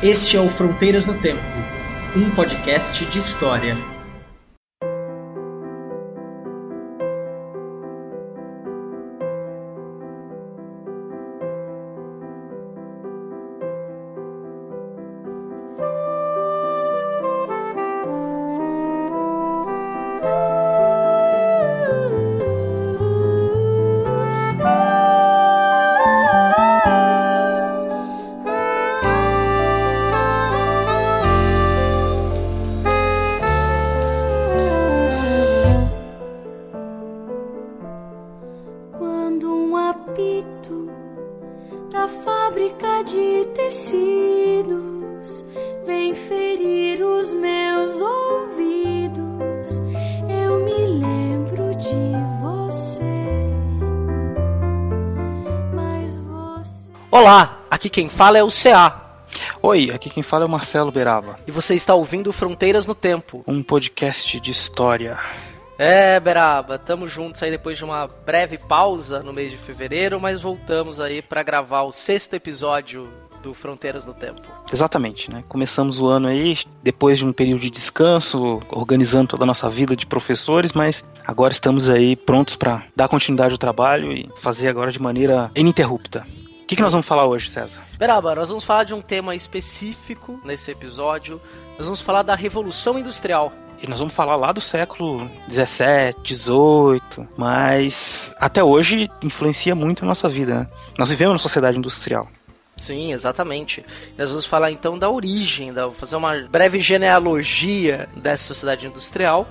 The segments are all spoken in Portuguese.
Este é o Fronteiras no Tempo, um podcast de história. Quem fala é o CA Oi, aqui quem fala é o Marcelo Beraba, e você está ouvindo Fronteiras no Tempo. um podcast de história. É, Beraba, tamo juntos aí depois de uma breve pausa no mês de fevereiro, mas voltamos aí para gravar o sexto episódio do Fronteiras no Tempo. Exatamente, né? Começamos o ano aí depois de um período de descanso, organizando toda a nossa vida de professores, mas agora estamos aí prontos para dar continuidade ao trabalho e fazer agora de maneira ininterrupta. O que, que nós vamos falar hoje, César? Beraba, nós vamos falar de um tema específico nesse episódio. Nós vamos falar da Revolução Industrial. E nós vamos falar lá do século 17, 18, mas até hoje influencia muito a nossa vida. Né? Nós vivemos numa sociedade industrial. Sim, exatamente. Nós vamos falar então da origem, da, fazer uma breve genealogia dessa sociedade industrial.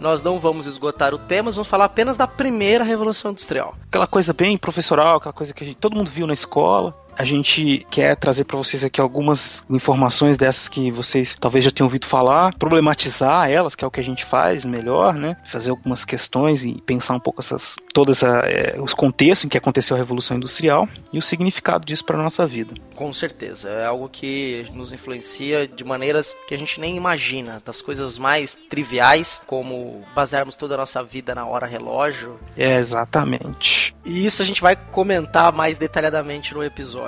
Nós não vamos esgotar o tema, vamos falar apenas da primeira Revolução Industrial. aquela coisa bem professoral, aquela coisa que gente, todo mundo viu na escola. A gente quer trazer para vocês aqui algumas informações dessas que vocês talvez já tenham ouvido falar, problematizar elas, que é o que a gente faz melhor, né? Fazer algumas questões e pensar um pouco essas todos os contextos em que aconteceu a Revolução Industrial e o significado disso para nossa vida. Com certeza, é algo que nos influencia de maneiras que a gente nem imagina, das coisas mais triviais, como basearmos toda a nossa vida na hora relógio. É exatamente. E isso a gente vai comentar mais detalhadamente no episódio.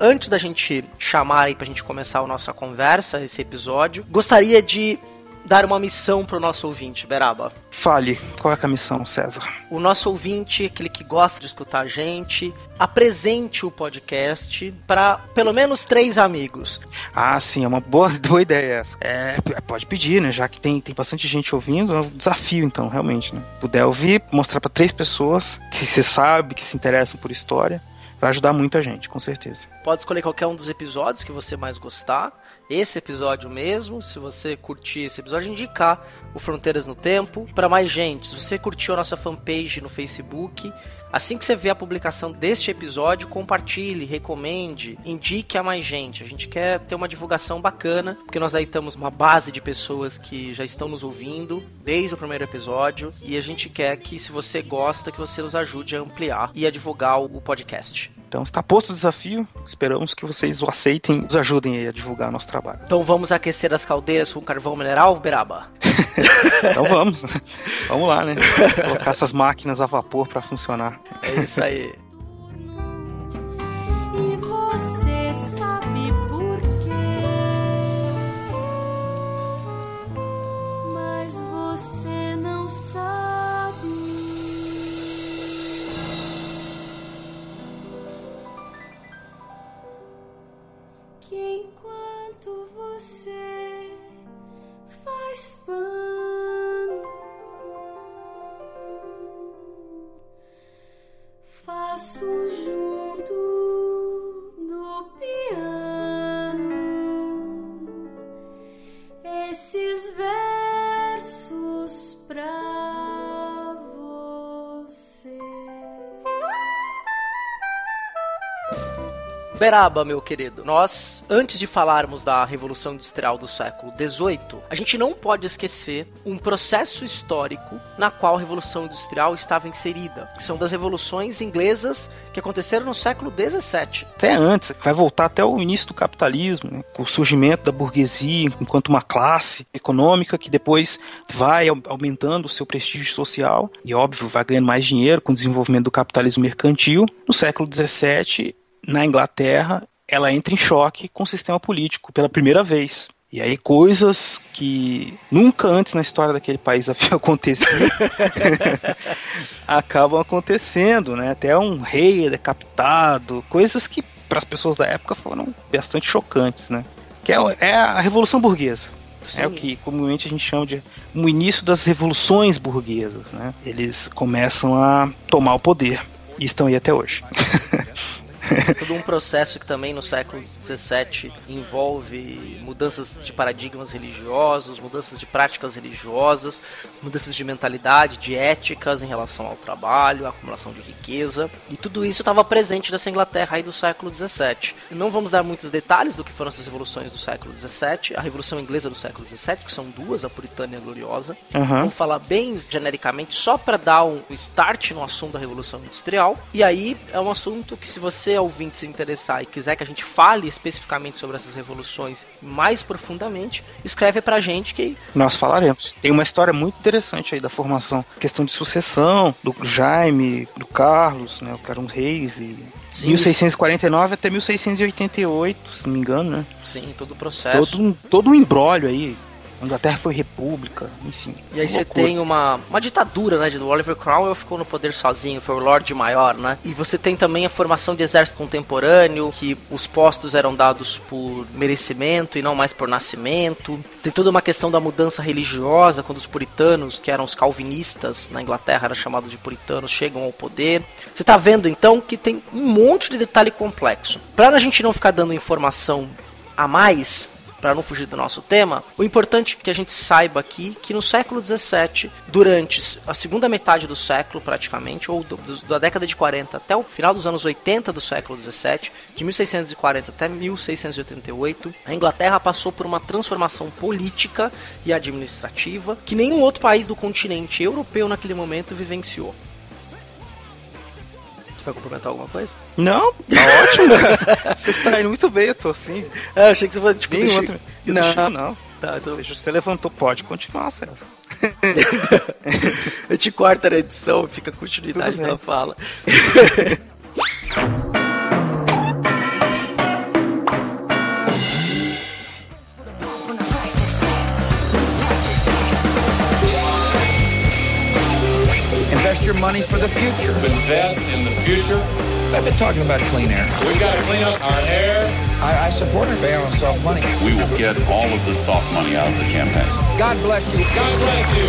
Antes da gente chamar aí pra gente começar a nossa conversa, esse episódio, gostaria de dar uma missão pro nosso ouvinte, Beraba. Fale, qual é a missão, César? O nosso ouvinte, aquele que gosta de escutar a gente, apresente o podcast para pelo menos três amigos. Ah, sim, é uma boa, boa ideia essa. É, pode pedir, né? Já que tem, tem bastante gente ouvindo, é um desafio, então, realmente, né? Puder ouvir, mostrar para três pessoas que você sabe, que se interessam por história, vai ajudar muita gente, com certeza. Pode escolher qualquer um dos episódios que você mais gostar. Esse episódio mesmo, se você curtir esse episódio, indicar o Fronteiras no Tempo para mais gente. Se você curtiu a nossa fanpage no Facebook, assim que você vê a publicação deste episódio, compartilhe, recomende, indique a mais gente. A gente quer ter uma divulgação bacana, porque nós aí estamos uma base de pessoas que já estão nos ouvindo desde o primeiro episódio e a gente quer que, se você gosta, que você nos ajude a ampliar e a divulgar o podcast. Então está posto o desafio, esperamos que vocês o aceitem e nos ajudem aí a divulgar nosso trabalho. Então vamos aquecer as caldeiras com carvão mineral, Beraba? Então vamos, vamos lá, né? Colocar essas máquinas a vapor para funcionar. É isso aí. Beraba, meu querido, nós, antes de falarmos da Revolução Industrial do século XVIII, a gente não pode esquecer um processo histórico na qual a Revolução Industrial estava inserida, que são das revoluções inglesas que aconteceram no século XVII. Até antes, vai voltar até o início do capitalismo, né? o surgimento da burguesia enquanto uma classe econômica que depois vai aumentando o seu prestígio social e, óbvio, vai ganhando mais dinheiro com o desenvolvimento do capitalismo mercantil. No século XVII, na Inglaterra, ela entra em choque com o sistema político pela primeira vez. E aí coisas que nunca antes na história daquele país haviam acontecido acabam acontecendo, né? Até um rei decapitado, coisas que para as pessoas da época foram bastante chocantes, né? Que é, é a revolução burguesa. Sim. É o que comumente a gente chama de o início das revoluções burguesas, né? Eles começam a tomar o poder e estão aí até hoje. É todo um processo que também no século XVII envolve mudanças de paradigmas religiosos, mudanças de práticas religiosas, mudanças de mentalidade, de éticas em relação ao trabalho, acumulação de riqueza. E tudo isso estava presente nessa Inglaterra aí do século XVII. Não vamos dar muitos detalhes do que foram essas revoluções do século XVII, a Revolução Inglesa do século XVII, que são duas, a Puritana e a Gloriosa. Uhum. Vamos falar bem genericamente, só para dar um start no assunto da Revolução Industrial. E aí é um assunto que se você ouvinte se interessar e quiser que a gente fale especificamente sobre essas revoluções mais profundamente, escreve pra gente que. Nós falaremos. Tem uma história muito interessante aí da formação, questão de sucessão, do Jaime, do Carlos, né? Que eram reis e. Sim, 1649 até 1688, se não me engano, né? Sim, todo o processo. Todo um, todo um embrólio aí Inglaterra foi república, enfim. E aí você tem uma, uma ditadura, né? De Oliver Cromwell ficou no poder sozinho, foi o Lorde Maior, né? E você tem também a formação de exército contemporâneo, que os postos eram dados por merecimento e não mais por nascimento. Tem toda uma questão da mudança religiosa, quando os puritanos, que eram os calvinistas na Inglaterra, eram chamados de puritanos, chegam ao poder. Você tá vendo então que tem um monte de detalhe complexo. Para a gente não ficar dando informação a mais, para não fugir do nosso tema, o importante que a gente saiba aqui que no século 17, durante a segunda metade do século praticamente, ou do, do, da década de 40 até o final dos anos 80 do século 17, de 1640 até 1688, a Inglaterra passou por uma transformação política e administrativa que nenhum outro país do continente europeu naquele momento vivenciou vai complementar alguma coisa? Não, tá ótimo. você está indo muito bem, eu tô assim. É, achei que você fosse tipo, deixa, outro... Não, não. Tá, então... Você levantou, pode continuar, Sérgio. eu te corto na edição, fica a continuidade da fala. money for the future. Invest in the future. I've been talking about clean air. We got to clean up our air. I, I support a ban on soft money. We will get all of the soft money out of the campaign. God bless you. God bless you.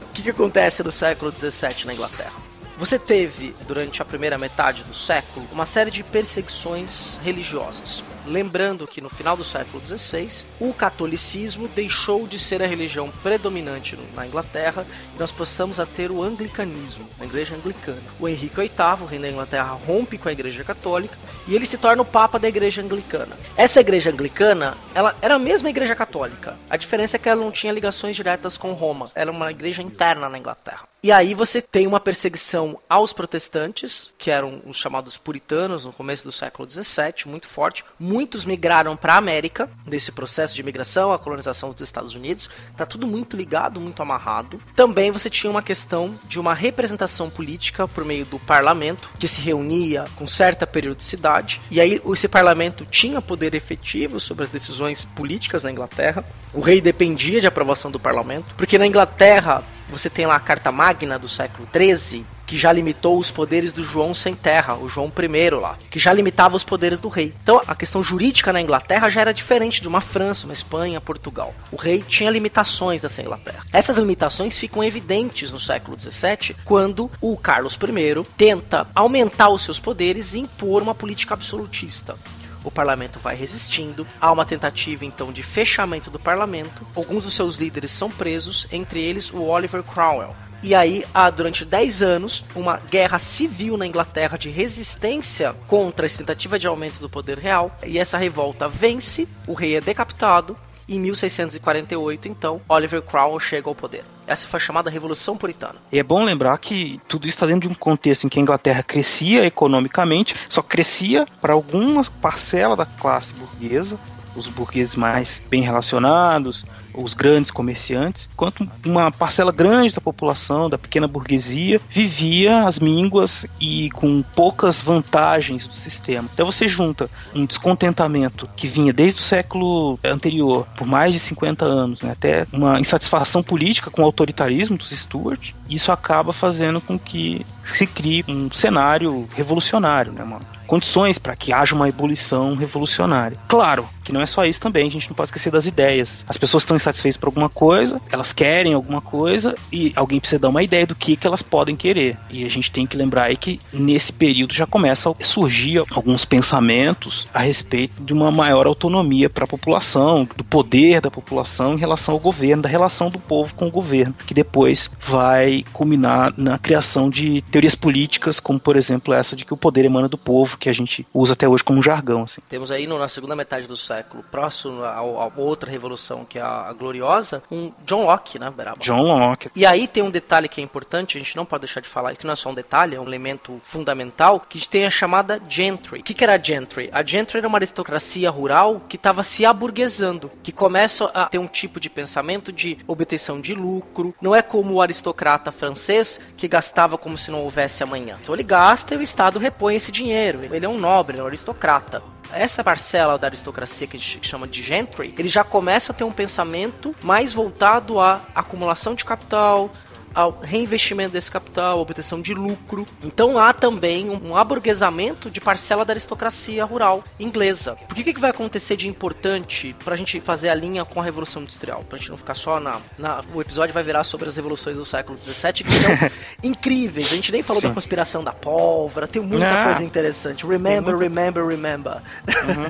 O que, que acontece no século XVII na Inglaterra? Você teve, durante a primeira metade do século, uma série de perseguições religiosas. Lembrando que no final do século XVI, o catolicismo deixou de ser a religião predominante na Inglaterra e nós passamos a ter o anglicanismo, a igreja anglicana. O Henrique VIII, o rei da Inglaterra, rompe com a igreja católica e ele se torna o papa da igreja anglicana. Essa igreja anglicana, ela era a mesma igreja católica. A diferença é que ela não tinha ligações diretas com Roma. Era uma igreja interna na Inglaterra. E aí você tem uma perseguição aos protestantes, que eram os chamados puritanos no começo do século XVII, muito forte. Muitos migraram para a América, nesse processo de imigração, a colonização dos Estados Unidos. Tá tudo muito ligado, muito amarrado. Também você tinha uma questão de uma representação política por meio do parlamento, que se reunia com certa periodicidade. E aí esse parlamento tinha poder efetivo sobre as decisões políticas na Inglaterra. O rei dependia de aprovação do parlamento, porque na Inglaterra você tem lá a Carta Magna do século XIII, que já limitou os poderes do João sem terra, o João I lá, que já limitava os poderes do rei. Então a questão jurídica na Inglaterra já era diferente de uma França, uma Espanha, Portugal. O rei tinha limitações dessa Inglaterra. Essas limitações ficam evidentes no século XVII, quando o Carlos I tenta aumentar os seus poderes e impor uma política absolutista. O parlamento vai resistindo, há uma tentativa então de fechamento do parlamento, alguns dos seus líderes são presos, entre eles o Oliver Cromwell. E aí há durante 10 anos uma guerra civil na Inglaterra de resistência contra essa tentativa de aumento do poder real. E essa revolta vence, o rei é decapitado. Em 1648, então, Oliver Cromwell chega ao poder. Essa foi a chamada Revolução Puritana. E é bom lembrar que tudo isso está dentro de um contexto em que a Inglaterra crescia economicamente, só crescia para alguma parcela da classe burguesa, os burgueses mais bem relacionados, os grandes comerciantes, enquanto uma parcela grande da população, da pequena burguesia, vivia as mínguas e com poucas vantagens do sistema. Então você junta um descontentamento que vinha desde o século anterior, por mais de 50 anos, né, até uma insatisfação política com o autoritarismo dos Stuart, isso acaba fazendo com que se crie um cenário revolucionário, né, mano? condições para que haja uma ebulição revolucionária. Claro que não é só isso também, a gente não pode esquecer das ideias. As pessoas estão insatisfeitas por alguma coisa, elas querem alguma coisa e alguém precisa dar uma ideia do que, que elas podem querer. E a gente tem que lembrar aí que nesse período já começa a surgir alguns pensamentos a respeito de uma maior autonomia para a população, do poder da população em relação ao governo, da relação do povo com o governo, que depois vai culminar na criação de teorias políticas, como por exemplo essa de que o poder emana do povo, que a gente usa até hoje como jargão. Assim. Temos aí no, na segunda metade do século, próximo a, a outra revolução, que é a, a, gloriosa, um John Locke, né, Beraba? John Locke. E aí tem um detalhe que é importante, a gente não pode deixar de falar, que não é só um detalhe, é um elemento fundamental, que tem a chamada gentry. O que, que era a gentry? A gentry era uma aristocracia rural que estava se aburguesando, que começa a ter um tipo de pensamento de obtenção de lucro. Não é como o aristocrata francês que gastava como se não houvesse amanhã. Então ele gasta e o Estado repõe esse dinheiro ele é um nobre, é um aristocrata essa parcela da aristocracia que a gente chama de gentry, ele já começa a ter um pensamento mais voltado à acumulação de capital, ao reinvestimento desse capital, obtenção de lucro. Então há também um aburguesamento de parcela da aristocracia rural inglesa. Por que, que vai acontecer de importante para a gente fazer a linha com a Revolução Industrial? Para a gente não ficar só na, na, O episódio vai virar sobre as revoluções do século XVII, que são incríveis. A gente nem falou Sim. da conspiração da pólvora, tem muita coisa interessante. Remember, remember, remember. Uhum.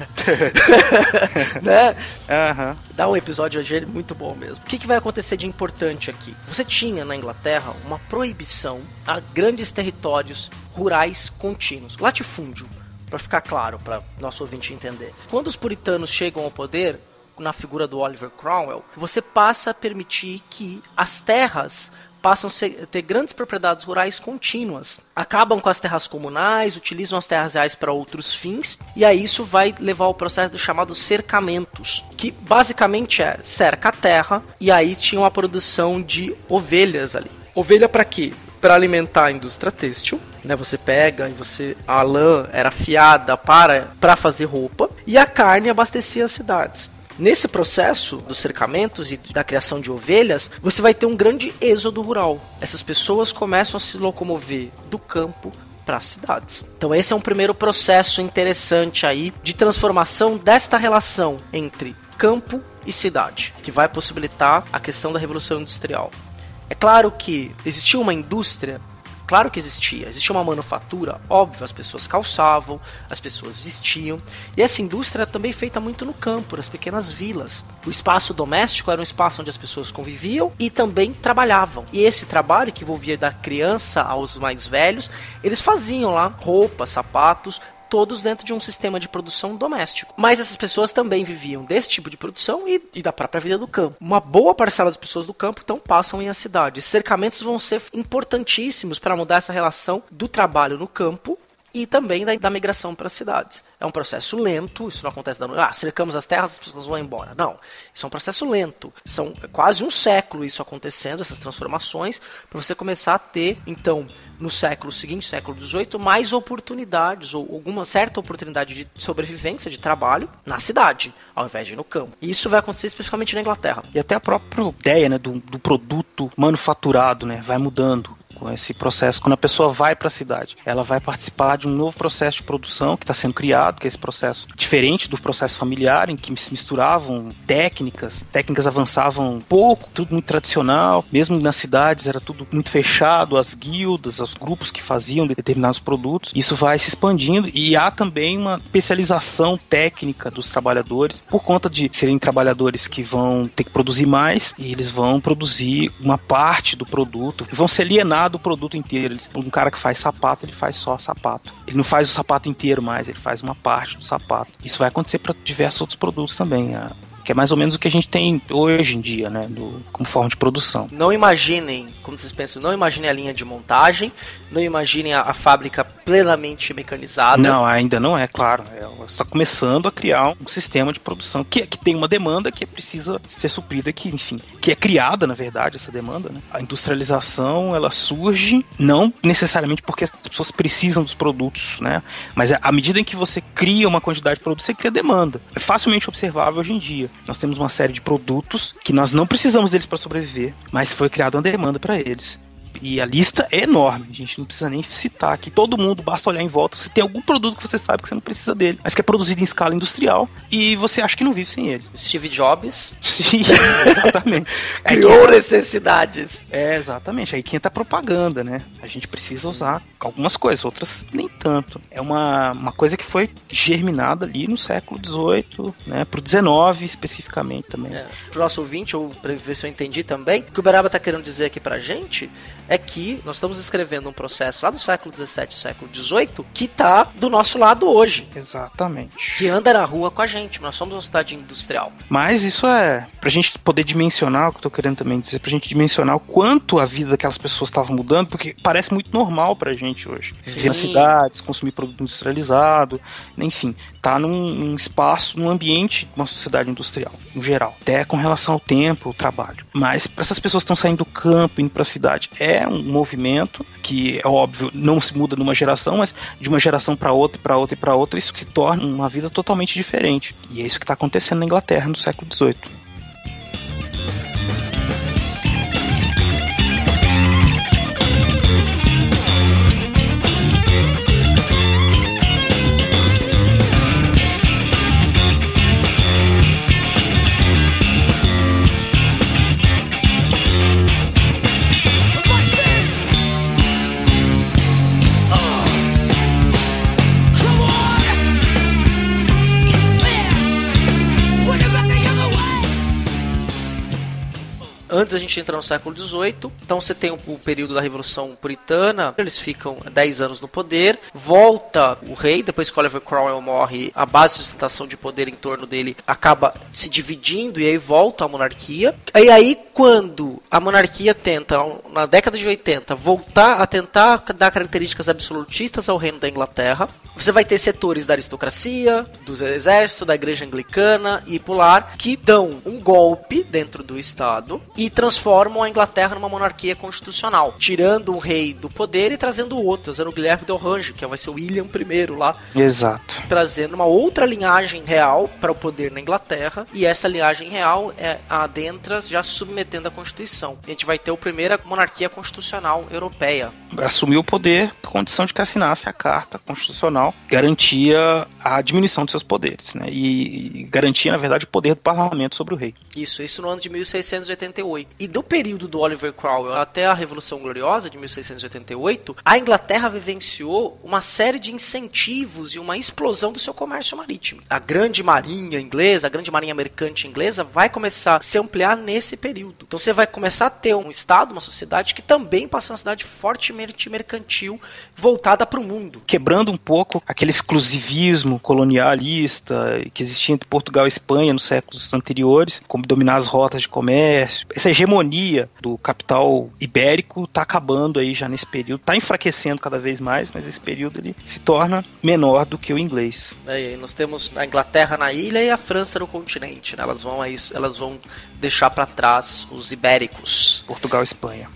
né? Uhum. Dá um episódio hoje muito bom mesmo. O que, que vai acontecer de importante aqui? Você tinha na Inglaterra Inglaterra uma proibição a grandes territórios rurais contínuos, latifúndio, para ficar claro para nosso ouvinte entender. Quando os puritanos chegam ao poder, na figura do Oliver Cromwell, você passa a permitir que as terras passam a ter grandes propriedades rurais contínuas. Acabam com as terras comunais, utilizam as terras reais para outros fins, e aí isso vai levar ao processo dos chamados cercamentos, que basicamente é cerca a terra, e aí tinha uma produção de ovelhas ali. Ovelha para quê? Para alimentar a indústria têxtil, né? Você pega e você a lã era fiada para para fazer roupa e a carne abastecia as cidades. Nesse processo dos cercamentos e da criação de ovelhas, você vai ter um grande êxodo rural. Essas pessoas começam a se locomover do campo para as cidades. Então esse é um primeiro processo interessante aí de transformação desta relação entre campo e cidade, que vai possibilitar a questão da revolução industrial. É claro que existia uma indústria Claro que existia, existia uma manufatura, óbvio, as pessoas calçavam, as pessoas vestiam, e essa indústria era também feita muito no campo, nas pequenas vilas. O espaço doméstico era um espaço onde as pessoas conviviam e também trabalhavam. E esse trabalho, que envolvia da criança aos mais velhos, eles faziam lá roupas, sapatos, todos dentro de um sistema de produção doméstico. Mas essas pessoas também viviam desse tipo de produção e, e da própria vida do campo. Uma boa parcela das pessoas do campo então passam em a cidade. Cercamentos vão ser importantíssimos para mudar essa relação do trabalho no campo e também da, da migração para as cidades. É um processo lento, isso não acontece da noite. Ah, cercamos as terras, as pessoas vão embora. Não, isso é um processo lento. São quase um século isso acontecendo, essas transformações, para você começar a ter, então, no século seguinte, século XVIII, mais oportunidades, ou alguma certa oportunidade de sobrevivência, de trabalho, na cidade, ao invés de no campo. E isso vai acontecer especificamente na Inglaterra. E até a própria ideia né, do, do produto manufaturado né, vai mudando com esse processo. Quando a pessoa vai para a cidade, ela vai participar de um novo processo de produção que está sendo criado, que é esse processo diferente do processo familiar, em que se misturavam técnicas, técnicas avançavam pouco, tudo muito tradicional. Mesmo nas cidades era tudo muito fechado, as guildas, os grupos que faziam determinados produtos. Isso vai se expandindo e há também uma especialização técnica dos trabalhadores por conta de serem trabalhadores que vão ter que produzir mais e eles vão produzir uma parte do produto, vão se do produto inteiro. Um cara que faz sapato, ele faz só sapato. Ele não faz o sapato inteiro mais, ele faz uma parte do sapato. Isso vai acontecer para diversos outros produtos também que é mais ou menos o que a gente tem hoje em dia, né, do, como forma de produção. Não imaginem, como vocês pensam, não imaginem a linha de montagem, não imaginem a, a fábrica plenamente mecanizada. Não, ainda não é, claro. É, está começando a criar um sistema de produção que, que tem uma demanda que precisa ser suprida, que, enfim, que é criada, na verdade, essa demanda. Né? A industrialização, ela surge não necessariamente porque as pessoas precisam dos produtos, né? Mas à medida em que você cria uma quantidade de produtos, você cria demanda. É facilmente observável hoje em dia. Nós temos uma série de produtos que nós não precisamos deles para sobreviver, mas foi criada uma demanda para eles. E a lista é enorme, a gente não precisa nem citar aqui. Todo mundo, basta olhar em volta. Você tem algum produto que você sabe que você não precisa dele, mas que é produzido em escala industrial e você acha que não vive sem ele. Steve Jobs. Sim, exatamente. Criou necessidades. É, exatamente. Aí que entra a propaganda, né? A gente precisa usar algumas coisas, outras nem tanto. É uma, uma coisa que foi germinada ali no século XVIII, né? Pro XIX especificamente também. É. Pro nosso ouvinte, ou pra ver se eu entendi também, o que o Beraba tá querendo dizer aqui pra gente é que nós estamos escrevendo um processo lá do século XVII, século XVIII, que está do nosso lado hoje. Exatamente. Que anda na rua com a gente. Nós somos uma cidade industrial. Mas isso é pra gente poder dimensionar, o que eu tô querendo também dizer, pra gente dimensionar o quanto a vida daquelas pessoas estava mudando, porque parece muito normal pra gente hoje. Viver nas cidades, consumir produto industrializado, enfim, tá num, num espaço, num ambiente de uma sociedade industrial, no geral. Até com relação ao tempo, o trabalho. Mas para essas pessoas que estão saindo do campo, indo pra cidade, é é um movimento que, é óbvio, não se muda numa geração, mas de uma geração para outra, para outra e para outra, isso se torna uma vida totalmente diferente. E é isso que está acontecendo na Inglaterra no século XVIII. Antes a gente entra no século XVIII, então você tem o, período da Revolução Puritana, eles ficam 10 anos no poder, volta o rei, depois que Oliver Cromwell morre, a base de sustentação de poder em torno dele acaba se dividindo e aí volta a monarquia. E aí quando a monarquia tenta, na década de 80, voltar a tentar dar características absolutistas ao reino da Inglaterra, você vai ter setores da aristocracia, do exército, da igreja anglicana e pular que dão um golpe dentro do Estado e transformam a Inglaterra numa monarquia constitucional, tirando o rei do poder e trazendo outro, trazendo o Guilherme de Orange, que vai ser o William I lá. Exato. Trazendo uma outra linhagem real para o poder na Inglaterra, e essa linhagem real é adentra já submetendo a Constituição. A gente vai ter a primeira monarquia constitucional europeia. Assumiu o poder, condição de que assinasse a Carta Constitucional, garantia a diminuição de seus poderes, né? E, e garantia, na verdade, o poder do parlamento sobre o rei. Isso, isso no ano de 1688. E do período do Oliver Cromwell até a Revolução Gloriosa de 1688, a Inglaterra vivenciou uma série de incentivos e uma explosão do seu comércio marítimo. A grande marinha inglesa, a grande marinha mercante inglesa vai começar a se ampliar nesse período. Então você vai começar a ter um estado, uma sociedade que também passa uma cidade fortemente mercantil, voltada para o mundo. Quebrando um pouco aquele exclusivismo colonialista que existia entre Portugal e Espanha nos séculos anteriores, como dominar as rotas de comércio essa hegemonia do capital ibérico está acabando aí já nesse período, está enfraquecendo cada vez mais, mas esse período ele se torna menor do que o inglês. É, nós temos a Inglaterra na ilha e a França no continente, né? elas vão aí, elas vão deixar para trás os ibéricos. Portugal e Espanha.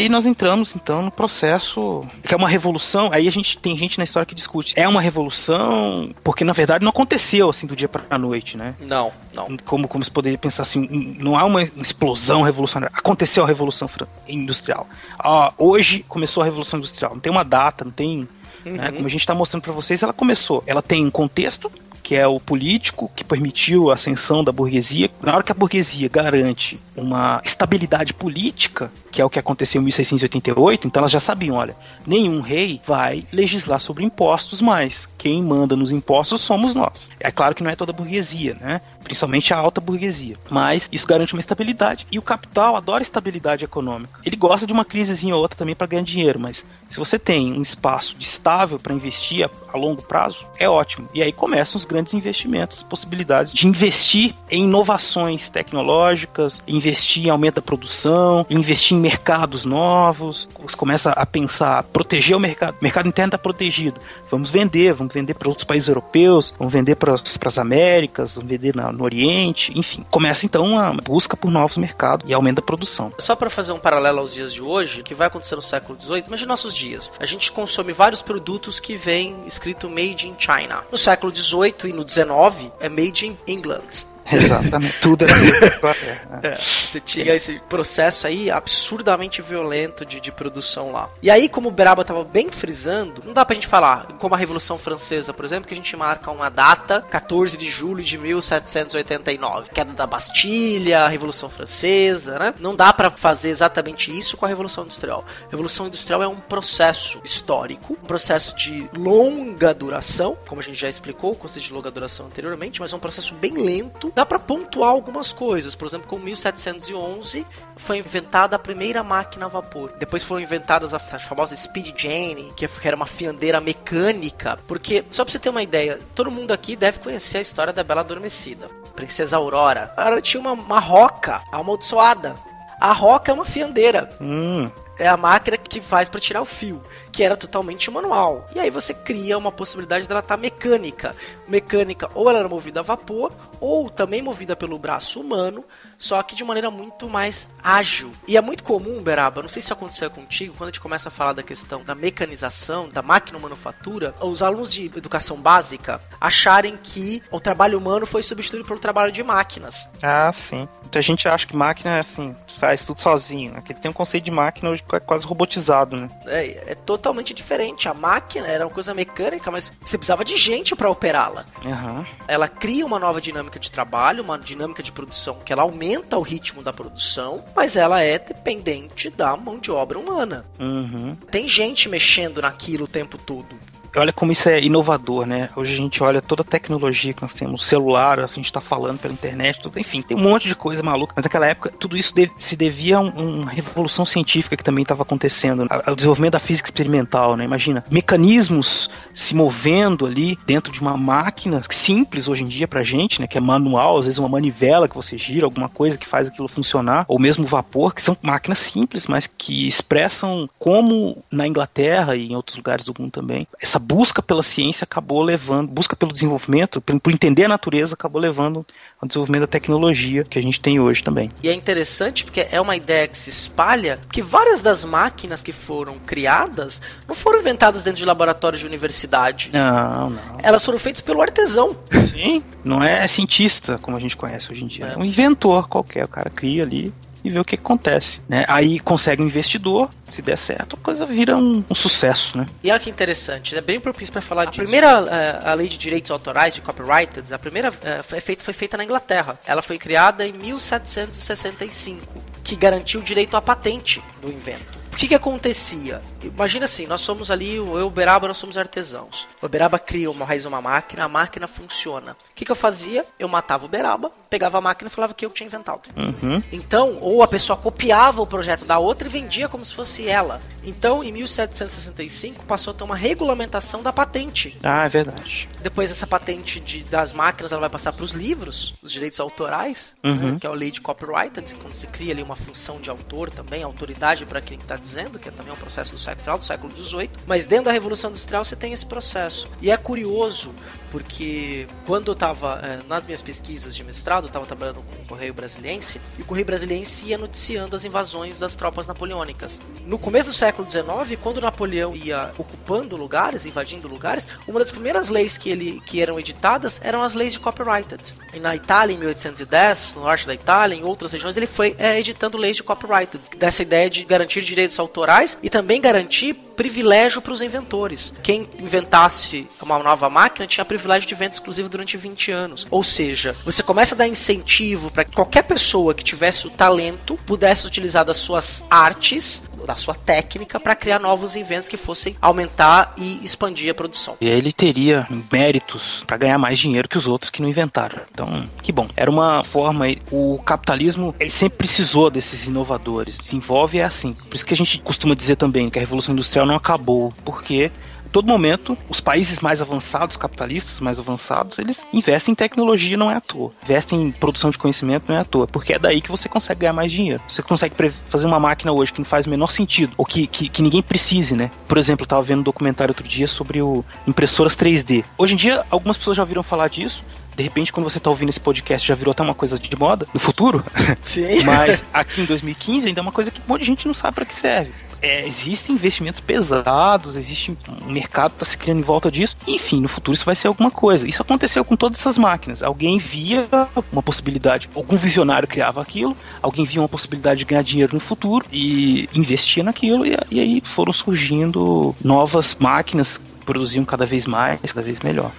Aí nós entramos então no processo que é uma revolução. Aí a gente tem gente na história que discute. É uma revolução porque na verdade não aconteceu assim do dia para a noite, né? Não, não. Como como se poderia pensar assim, não há uma explosão revolucionária. Aconteceu a revolução industrial. Ah, hoje começou a revolução industrial. Não tem uma data, não tem Uhum. Né? Como a gente está mostrando para vocês, ela começou. Ela tem um contexto, que é o político que permitiu a ascensão da burguesia. Na hora que a burguesia garante uma estabilidade política, que é o que aconteceu em 1688, então elas já sabiam, olha, nenhum rei vai legislar sobre impostos mais. Quem manda nos impostos somos nós. É claro que não é toda a burguesia, né? Principalmente a alta burguesia. Mas isso garante uma estabilidade. E o capital adora estabilidade econômica. Ele gosta de uma crisezinha ou outra também para ganhar dinheiro, mas se você tem um espaço estável para investir a, a longo prazo, é ótimo. E aí começam os grandes investimentos, possibilidades de investir em inovações tecnológicas, investir em aumento da produção, investir em mercados novos. Você começa a pensar, proteger o mercado. O mercado interno está protegido. Vamos vender, vamos vender para outros países europeus, vamos vender para as Américas, vamos vender na, no Oriente, enfim. Começa então a busca por novos mercados e aumento da produção. Só para fazer um paralelo aos dias de hoje, que vai acontecer no século XVIII, imagine nossos dias. A gente consome vários produtos que vêm escrito Made in China. No século XVIII e no XIX é Made in England. Exatamente. Tudo era é, Você tinha esse processo aí absurdamente violento de, de produção lá. E aí, como o Beraba tava bem frisando, não dá pra gente falar, como a Revolução Francesa, por exemplo, que a gente marca uma data, 14 de julho de 1789, queda da Bastilha, a Revolução Francesa, né? Não dá para fazer exatamente isso com a Revolução Industrial. A Revolução Industrial é um processo histórico, um processo de longa duração, como a gente já explicou, o conceito de longa duração anteriormente, mas é um processo bem lento dá para pontuar algumas coisas. Por exemplo, com 1711 foi inventada a primeira máquina a vapor. Depois foram inventadas as famosas Speed Jane, que era uma fiandeira mecânica. Porque, só pra você ter uma ideia, todo mundo aqui deve conhecer a história da Bela Adormecida. Princesa Aurora. Ela tinha uma, uma roca amaldiçoada. A roca é uma fiandeira. Hum é a máquina que faz para tirar o fio, que era totalmente manual. E aí você cria uma possibilidade dela estar tá mecânica. Mecânica ou ela era movida a vapor, ou também movida pelo braço humano, só que de maneira muito mais ágil. E é muito comum, Beraba, não sei se aconteceu contigo, quando a gente começa a falar da questão da mecanização, da máquina manufatura, os alunos de educação básica acharem que o trabalho humano foi substituído pelo trabalho de máquinas. Ah, sim. Muita gente acha que máquina é assim, faz tudo sozinho. Aqui tem um conceito de máquina hoje quase robotizado, né? É, é totalmente diferente. A máquina era uma coisa mecânica, mas você precisava de gente para operá-la. Uhum. Ela cria uma nova dinâmica de trabalho, uma dinâmica de produção que ela aumenta o ritmo da produção, mas ela é dependente da mão de obra humana. Uhum. Tem gente mexendo naquilo o tempo todo olha como isso é inovador, né? Hoje a gente olha toda a tecnologia que nós temos, celular, a gente tá falando pela internet, tudo, enfim, tem um monte de coisa maluca. Mas naquela época, tudo isso se devia a um, uma revolução científica que também estava acontecendo, ao desenvolvimento da física experimental, né? Imagina, mecanismos se movendo ali dentro de uma máquina simples hoje em dia pra gente, né? Que é manual, às vezes uma manivela que você gira, alguma coisa que faz aquilo funcionar, ou mesmo vapor, que são máquinas simples, mas que expressam como na Inglaterra e em outros lugares do mundo também, essa busca pela ciência acabou levando, busca pelo desenvolvimento, por, por entender a natureza, acabou levando ao desenvolvimento da tecnologia que a gente tem hoje também. E é interessante porque é uma ideia que se espalha que várias das máquinas que foram criadas não foram inventadas dentro de laboratórios de universidade. Não, não. Elas foram feitas pelo artesão. Sim, não é cientista como a gente conhece hoje em dia. É, é um inventor qualquer, o cara cria ali e ver o que, que acontece, né? Aí consegue um investidor, se der certo, a coisa vira um, um sucesso, né? E olha que interessante, é bem propício para falar a disso. A primeira uh, a lei de direitos autorais, de copyrighted, a primeira foi, feita, foi feita na Inglaterra. Ela foi criada em 1765, que garantiu o direito à patente do invento. O que que acontecia? Imagina assim, nós somos ali, eu e o Beraba, nós somos artesãos. O Beraba cria uma raiz uma máquina, a máquina funciona. O que que eu fazia? Eu matava o Beraba, pegava a máquina e falava que eu tinha inventado. Uhum. Então, ou a pessoa copiava o projeto da outra e vendia como se fosse ela. Então, em 1765, passou a ter uma regulamentação da patente. Ah, é verdade. Depois, essa patente de, das máquinas ela vai passar para os livros, os direitos autorais, uhum. né, que é a lei de copyright, quando se cria ali uma função de autor também, autoridade para quem está dizendo, que é também um processo do século final do século XVIII, mas dentro da Revolução Industrial você tem esse processo. E é curioso porque quando eu estava é, nas minhas pesquisas de mestrado, eu estava trabalhando com o Correio Brasiliense, e o Correio Brasiliense ia noticiando as invasões das tropas napoleônicas. No começo do século XIX, quando Napoleão ia ocupando lugares, invadindo lugares, uma das primeiras leis que, ele, que eram editadas eram as leis de copyrighted. E na Itália, em 1810, no norte da Itália, em outras regiões, ele foi é, editando leis de copyrighted, dessa ideia de garantir direitos autorais e também garantir privilégio para os inventores. Quem inventasse uma nova máquina tinha privilégio de venda exclusiva durante 20 anos. Ou seja, você começa a dar incentivo para que qualquer pessoa que tivesse o talento pudesse utilizar das suas artes, da sua técnica, para criar novos inventos que fossem aumentar e expandir a produção. E ele teria méritos para ganhar mais dinheiro que os outros que não inventaram. Então, que bom. Era uma forma. O capitalismo ele sempre precisou desses inovadores. Desenvolve é assim. Por isso que a gente costuma dizer também que a revolução industrial não acabou, porque todo momento, os países mais avançados, capitalistas mais avançados, eles investem em tecnologia não é à toa. Investem em produção de conhecimento não é à toa. Porque é daí que você consegue ganhar mais dinheiro. Você consegue fazer uma máquina hoje que não faz o menor sentido, ou que, que, que ninguém precise, né? Por exemplo, eu tava vendo um documentário outro dia sobre o impressoras 3D. Hoje em dia, algumas pessoas já ouviram falar disso, de repente, quando você está ouvindo esse podcast, já virou até uma coisa de moda no futuro. Sim. Mas aqui em 2015 ainda é uma coisa que um monte de gente não sabe para que serve é, existem investimentos pesados, existe um mercado que está se criando em volta disso. Enfim, no futuro isso vai ser alguma coisa. Isso aconteceu com todas essas máquinas. Alguém via uma possibilidade, algum visionário criava aquilo, alguém via uma possibilidade de ganhar dinheiro no futuro e investia naquilo, e, e aí foram surgindo novas máquinas que produziam cada vez mais, cada vez melhor.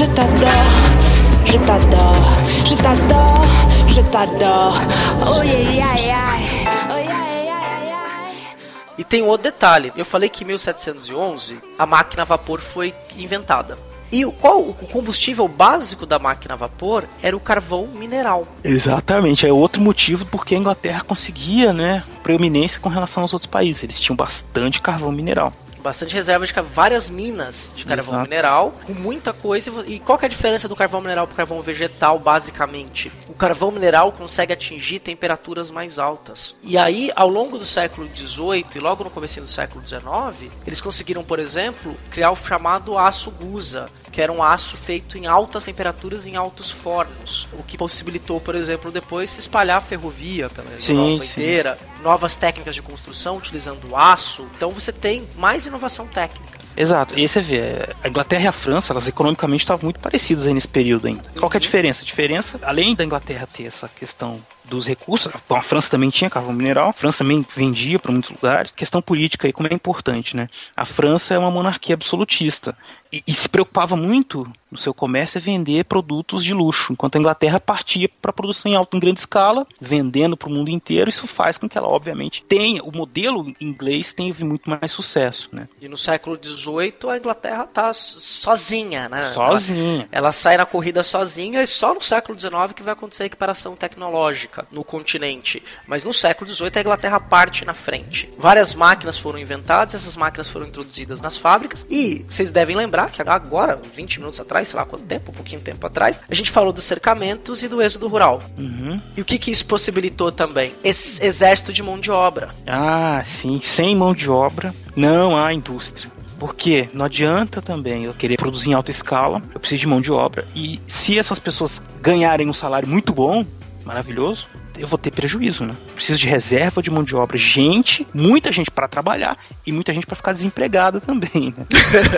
Je t'adore, je t'adore, je t'adore. Oh yeah, yeah, yeah. Oh yeah, yeah, yeah. E tem um outro detalhe. Eu falei que em 1711 a máquina a vapor foi inventada. E o, qual o combustível básico da máquina a vapor era o carvão mineral. Exatamente, é outro motivo porque a Inglaterra conseguia, né, preeminência com relação aos outros países. Eles tinham bastante carvão mineral bastante reserva de várias minas de carvão Exato. mineral, com muita coisa. E qual é a diferença do carvão mineral para o carvão vegetal, basicamente? O carvão mineral consegue atingir temperaturas mais altas. E aí, ao longo do século XVIII e logo no começo do século XIX, eles conseguiram, por exemplo, criar o chamado aço gusa, que era um aço feito em altas temperaturas em altos fornos, o que possibilitou, por exemplo, depois se espalhar a ferrovia pela sim, Europa sim. inteira, novas técnicas de construção utilizando aço. Então você tem mais inovação técnica. Exato. E aí você vê, a Inglaterra e a França, elas economicamente estavam muito parecidas aí nesse período ainda. Qual que é a diferença? A diferença, além da Inglaterra ter essa questão dos recursos. Bom, a França também tinha carvão mineral, a França também vendia para muitos lugares. Questão política aí, como é importante, né? A França é uma monarquia absolutista e, e se preocupava muito no seu comércio é vender produtos de luxo, enquanto a Inglaterra partia para produção em alta em grande escala, vendendo para o mundo inteiro. Isso faz com que ela, obviamente, tenha o modelo inglês teve muito mais sucesso, né? E no século XVIII a Inglaterra tá sozinha, né? Sozinha. Ela, ela sai na corrida sozinha e só no século XIX que vai acontecer a equiparação tecnológica no continente. Mas no século XVIII a Inglaterra parte na frente. Várias máquinas foram inventadas, essas máquinas foram introduzidas nas fábricas e vocês devem lembrar que agora, 20 minutos atrás atrás, sei lá quanto tempo, um pouquinho tempo atrás, a gente falou dos cercamentos e do êxodo rural. Uhum. E o que, que isso possibilitou também? Esse exército de mão de obra. Ah, sim. Sem mão de obra, não há indústria. Porque não adianta também eu querer produzir em alta escala, eu preciso de mão de obra. E se essas pessoas ganharem um salário muito bom, maravilhoso, eu vou ter prejuízo, né? Preciso de reserva de mão de obra, gente, muita gente para trabalhar e muita gente para ficar desempregada também, né?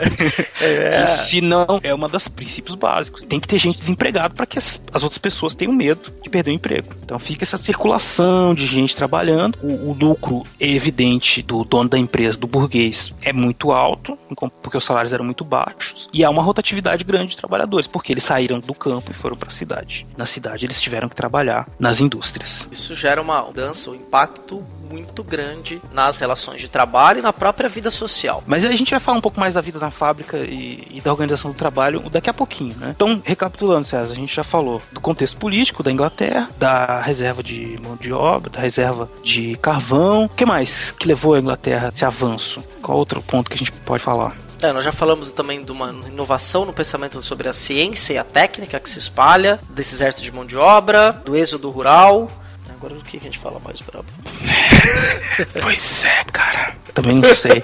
é. Se não, é uma das princípios básicos. Tem que ter gente desempregada para que as, as, outras pessoas tenham medo de perder o emprego. Então fica essa circulação de gente trabalhando. O, o lucro evidente do dono da empresa, do burguês, é muito alto, porque os salários eram muito baixos. E há uma rotatividade grande de trabalhadores, porque eles saíram do campo e foram para a cidade. Na cidade eles tiveram que trabalhar nas indústrias. Isso gera uma mudança, um impacto muito grande nas relações de trabalho e na própria vida social. Mas a gente vai falar um pouco mais da vida na fábrica e, e da organização do trabalho daqui a pouquinho, né? Então, recapitulando, César, a gente já falou do contexto político da Inglaterra, da reserva de mão de obra, da reserva de carvão. O que mais que levou a Inglaterra a esse avanço? Qual outro ponto que a gente pode falar? É, nós já falamos também de uma inovação no pensamento sobre a ciência e a técnica que se espalha, desse exército de mão de obra, do êxodo rural. Agora o que a gente fala mais brabo? pois é, cara. Também não sei.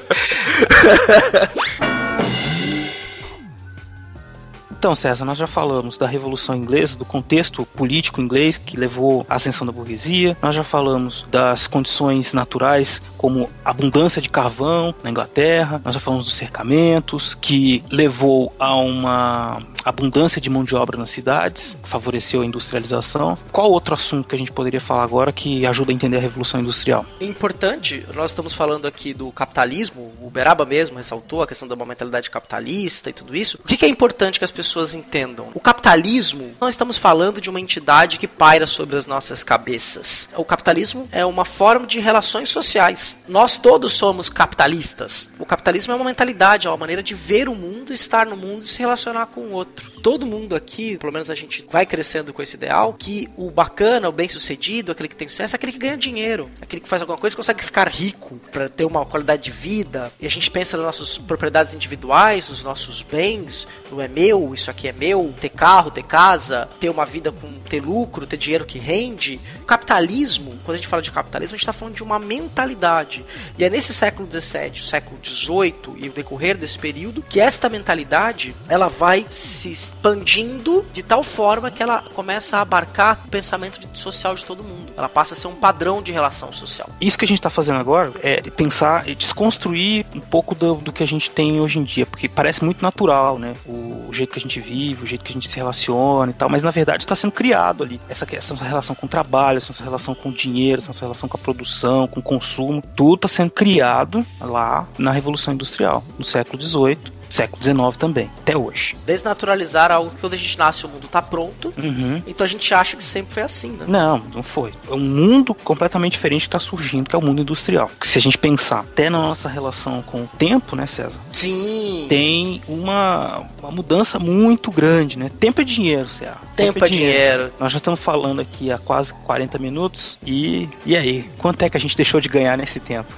Então, César, nós já falamos da Revolução Inglesa, do contexto político inglês que levou à ascensão da burguesia. Nós já falamos das condições naturais, como abundância de carvão na Inglaterra. Nós já falamos dos cercamentos, que levou a uma abundância de mão de obra nas cidades, favoreceu a industrialização. Qual outro assunto que a gente poderia falar agora que ajuda a entender a Revolução Industrial? Importante, nós estamos falando aqui do capitalismo, o Beraba mesmo ressaltou a questão da uma mentalidade capitalista e tudo isso. O que é importante que as pessoas entendam? O capitalismo, nós estamos falando de uma entidade que paira sobre as nossas cabeças. O capitalismo é uma forma de relações sociais. Nós todos somos capitalistas. O capitalismo é uma mentalidade, é uma maneira de ver o mundo, estar no mundo e se relacionar com o outro. otros. Todo mundo aqui, pelo menos a gente vai crescendo com esse ideal, que o bacana, o bem-sucedido, aquele que tem sucesso, é aquele que ganha dinheiro, aquele que faz alguma coisa consegue ficar rico para ter uma qualidade de vida. E a gente pensa nas nossas propriedades individuais, nos nossos bens, não é meu, isso aqui é meu, ter carro, ter casa, ter uma vida com ter lucro, ter dinheiro que rende. O capitalismo, quando a gente fala de capitalismo, a gente está falando de uma mentalidade. E é nesse século XVII, século XVIII e o decorrer desse período que esta mentalidade ela vai se expandindo de tal forma que ela começa a abarcar o pensamento social de todo mundo. Ela passa a ser um padrão de relação social. Isso que a gente está fazendo agora é pensar e desconstruir um pouco do, do, que a gente tem hoje em dia, porque parece muito natural, né? O, o, jeito que a gente vive, o jeito que a gente se relaciona e tal, mas na verdade está sendo criado ali. Essa, essa nossa relação com o trabalho, essa nossa relação com o dinheiro, essa nossa relação com a produção, com o consumo, tudo está sendo criado lá na Revolução Industrial, no século XVIII século XIX também, até hoje. Desnaturalizar algo que quando a gente nasce o mundo está pronto, uhum. então a gente acha que sempre foi assim, né? Não, não foi. É um mundo completamente diferente que está surgindo, que é o mundo industrial. Que se a gente pensar até na nossa relação com o tempo, né, César? Sim. Tem uma, uma mudança muito grande, né? Tempo é dinheiro, César. Tempo, tempo é dinheiro. dinheiro. Nós já estamos falando aqui há quase 40 minutos e e aí, quanto é que a gente deixou de ganhar nesse tempo?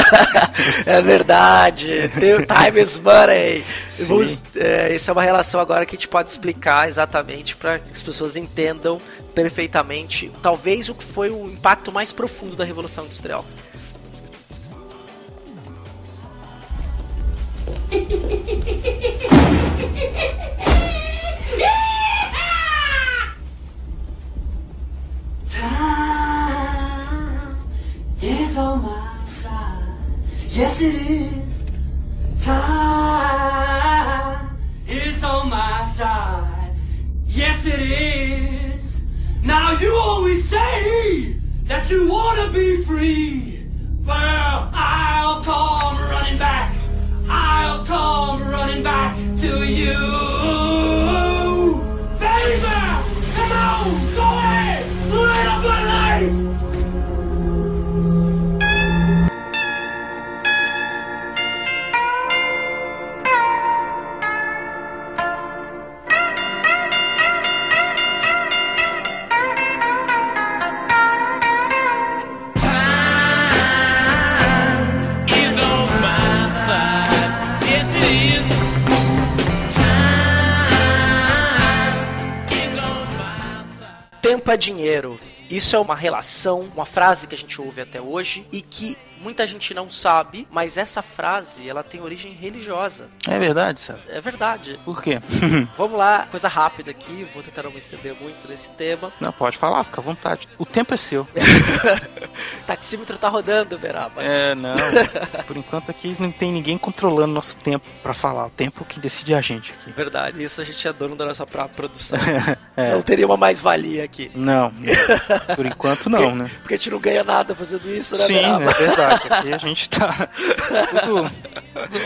é verdade. Time is money. Vamos, é, essa é uma relação agora que a gente pode explicar exatamente para que as pessoas entendam perfeitamente, talvez o que foi o impacto mais profundo da Revolução Industrial. Time is on my side. Yes, it is. Time is on my side. Yes, it is. Now you always say that you want to be free. Well, I'll come running back. I'll come running back to you. Baby, come on, go ahead, live good life. Tempo é dinheiro. Isso é uma relação, uma frase que a gente ouve até hoje e que muita gente não sabe, mas essa frase ela tem origem religiosa. É verdade, sabe? É verdade. Por quê? Vamos lá, coisa rápida aqui, vou tentar não me estender muito nesse tema. Não, pode falar, fica à vontade. O tempo é seu. Taxímetro tá rodando, Beraba. É, não. Por enquanto aqui não tem ninguém controlando nosso tempo para falar. O tempo que decide a gente aqui. Verdade, isso a gente é dono da nossa própria produção. É. Não teria uma mais-valia aqui. Não, por enquanto não, porque, né? Porque a gente não ganha nada fazendo isso, né, Sim, é verdade. Aqui a gente tá tudo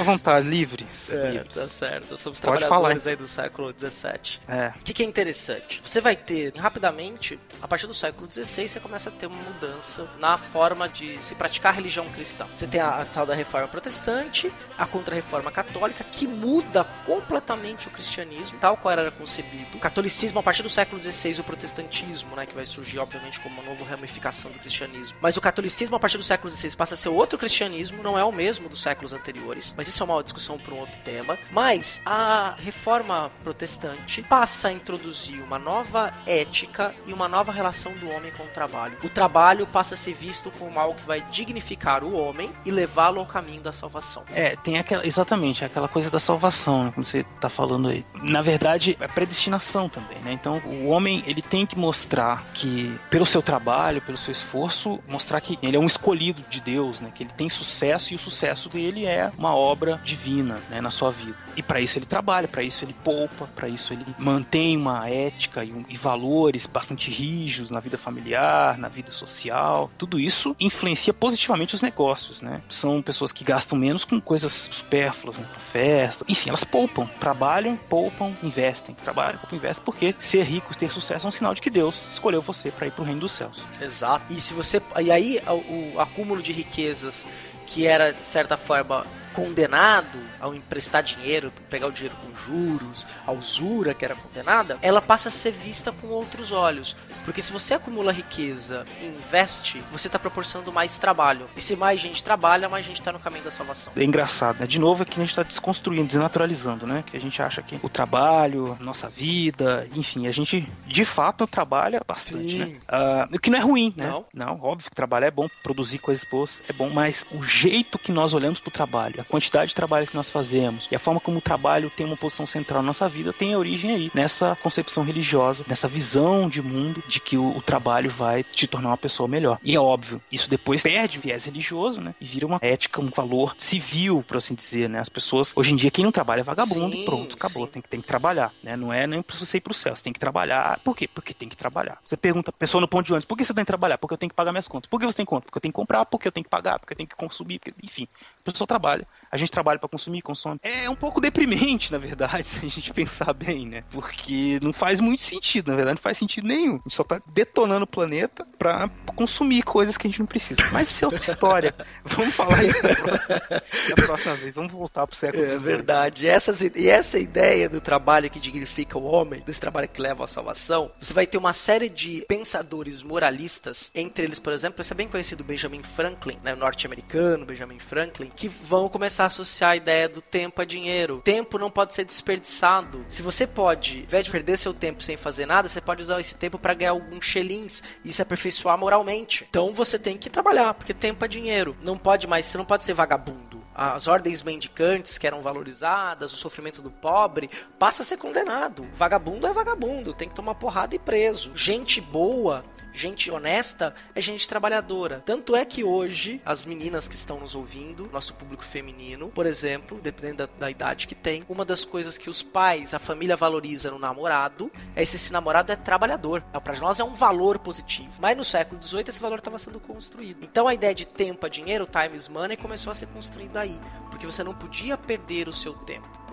À vontade, livres. É, livres. tá certo. Somos Pode trabalhadores falar. aí do século XVII. É. O que, que é interessante? Você vai ter, rapidamente, a partir do século XVI, você começa a ter uma mudança na forma de se praticar a religião cristã. Você tem a, a tal da reforma protestante, a contra-reforma católica, que muda completamente o cristianismo, tal qual era concebido. O catolicismo, a partir do século XVI, o protestantismo, né, que vai surgir, obviamente, como uma nova ramificação do cristianismo. Mas o catolicismo, a partir do século XVI, passa a ser outro cristianismo, não é o mesmo dos séculos anteriores, mas isso é uma discussão para um outro tema. Mas a reforma protestante passa a introduzir uma nova ética e uma nova relação do homem com o trabalho. O trabalho passa a ser visto como algo que vai dignificar o homem e levá-lo ao caminho da salvação. É, tem aquela. Exatamente, aquela coisa da salvação, né, como você tá falando aí. Na verdade, é predestinação também, né? Então, o homem, ele tem que mostrar que, pelo seu trabalho, pelo seu esforço, mostrar que ele é um escolhido de Deus, né? Que ele tem sucesso e o sucesso dele é uma obra divina, né? Na sua vida. E para isso ele trabalha, para isso ele poupa, para isso ele mantém uma ética e, um- e valores bastante rígidos na vida familiar, na vida social. Tudo isso influencia positivamente os negócios, né? São pessoas que gastam menos com coisas supérfluas, né? com festa. Enfim, elas poupam, trabalham, poupam, investem. Trabalham, poupam, investem, porque ser rico, ter sucesso é um sinal de que Deus escolheu você para ir pro reino dos céus. Exato. E se você e aí o, o acúmulo de riquezas que era de certa forma condenado ao emprestar dinheiro, pegar o dinheiro com juros, a usura que era condenada, ela passa a ser vista com outros olhos. Porque se você acumula riqueza e investe, você está proporcionando mais trabalho. E se mais gente trabalha, mais gente está no caminho da salvação. É engraçado, né? De novo é que a gente está desconstruindo, desnaturalizando, né? Que a gente acha que o trabalho, nossa vida, enfim, a gente de fato trabalha bastante, Sim. né? Ah, o que não é ruim, né? Não. Não, óbvio que trabalhar é bom, produzir coisas boas é bom, mas o jeito que nós olhamos pro trabalho, a quantidade de trabalho que nós fazemos e a forma como o trabalho tem uma posição central na nossa vida tem origem aí nessa concepção religiosa, nessa visão de mundo de que o, o trabalho vai te tornar uma pessoa melhor. E é óbvio, isso depois perde viés religioso, né? E vira uma ética, um valor civil, por assim dizer, né? As pessoas, hoje em dia, quem não trabalha é vagabundo Sim, e pronto, acabou. sim. Tem que, tem que trabalhar, né? Não é nem pra você ir pro céu, você tem que trabalhar. Por quê? Porque tem que trabalhar. Você pergunta a pessoa no ponto de ônibus, por que você tem que trabalhar? Porque eu tenho que pagar minhas contas. Por que você tem conta? Porque eu tenho que comprar, porque eu tenho que pagar, porque eu tenho que consumir, porque... enfim. A pessoa trabalha. A gente trabalha pra consumir, consome. É um pouco deprimente, na verdade, se a gente pensar bem, né? Porque não faz muito sentido, na verdade, não faz sentido nenhum. A gente só tá detonando o planeta pra consumir coisas que a gente não precisa. Mas isso é outra história. Vamos falar isso na próxima, na próxima vez. Vamos voltar pro século É XVIII. verdade. E, essas, e essa ideia do trabalho que dignifica o homem, desse trabalho que leva à salvação, você vai ter uma série de pensadores moralistas, entre eles, por exemplo, esse é bem conhecido Benjamin Franklin, né, o norte-americano Benjamin Franklin, que vão começar a associar a ideia do tempo a dinheiro. Tempo não pode ser desperdiçado. Se você pode, ao invés de perder seu tempo sem fazer nada, você pode usar esse tempo para ganhar alguns shillings e se aperfeiçoar moralmente. Então você tem que trabalhar, porque tempo é dinheiro. Não pode mais, você não pode ser vagabundo as ordens mendicantes que eram valorizadas, o sofrimento do pobre, passa a ser condenado. Vagabundo é vagabundo, tem que tomar porrada e preso. Gente boa, gente honesta, é gente trabalhadora. Tanto é que hoje, as meninas que estão nos ouvindo, nosso público feminino, por exemplo, dependendo da, da idade que tem, uma das coisas que os pais, a família valoriza no namorado, é se esse namorado é trabalhador. Para nós é um valor positivo. Mas no século XVIII esse valor estava sendo construído. Então a ideia de tempo é dinheiro, time is money, começou a ser construída aí. Porque você não podia perder o seu tempo.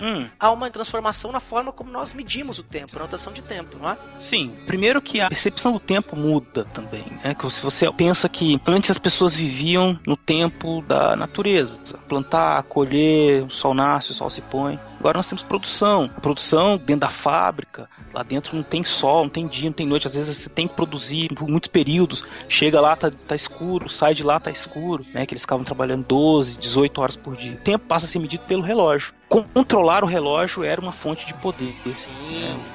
Hum. há uma transformação na forma como nós medimos o tempo, a notação de tempo, não é? Sim, primeiro que a percepção do tempo muda também, né? Que se você pensa que antes as pessoas viviam no tempo da natureza, plantar, colher, o sol nasce, o sol se põe. Agora nós temos produção. A produção dentro da fábrica, lá dentro não tem sol, não tem dia, não tem noite. Às vezes você tem que produzir por muitos períodos. Chega lá, tá, tá escuro, sai de lá, tá escuro. Né? Que eles ficavam trabalhando 12, 18 horas por dia. O tempo passa a ser medido pelo relógio. Controlar o relógio era uma fonte de poder. Sim.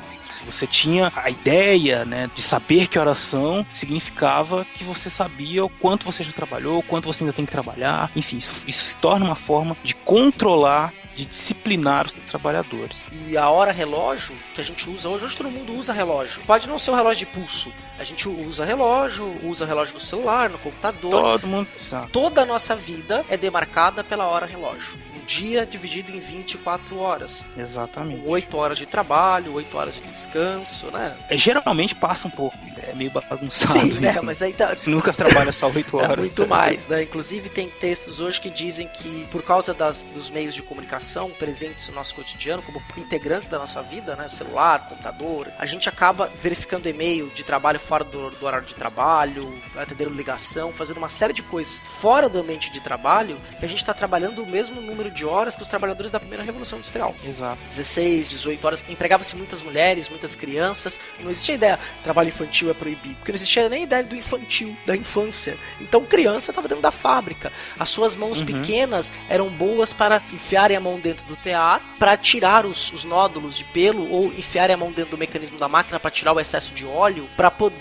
É você tinha a ideia, né, de saber que oração significava que você sabia o quanto você já trabalhou, o quanto você ainda tem que trabalhar. Enfim, isso, isso se torna uma forma de controlar de disciplinar os trabalhadores. E a hora relógio que a gente usa hoje, hoje todo mundo usa relógio. Pode não ser um relógio de pulso. A gente usa relógio, usa relógio no celular, no computador. Todo mundo sabe. Toda a nossa vida é demarcada pela hora relógio dia dividido em 24 horas. Exatamente. 8 horas de trabalho, 8 horas de descanso, né? É, geralmente passa um pouco, é meio bagunçado. Sim, né? Isso, mas aí tá... Você nunca trabalha só 8 horas. É muito mais, né? Inclusive tem textos hoje que dizem que por causa das, dos meios de comunicação presentes no nosso cotidiano, como integrantes da nossa vida, né? Celular, computador, a gente acaba verificando e-mail de trabalho fora do, do horário de trabalho, atendendo ligação, fazendo uma série de coisas fora do ambiente de trabalho, que a gente está trabalhando o mesmo número de horas que os trabalhadores da primeira revolução industrial. Exato. 16, 18 horas. Empregava-se muitas mulheres, muitas crianças. Não existia ideia trabalho infantil é proibido, porque não existia nem ideia do infantil, da infância. Então criança estava dentro da fábrica. As suas mãos uhum. pequenas eram boas para enfiarem a mão dentro do tear, para tirar os, os nódulos de pelo ou enfiarem a mão dentro do mecanismo da máquina para tirar o excesso de óleo, para poder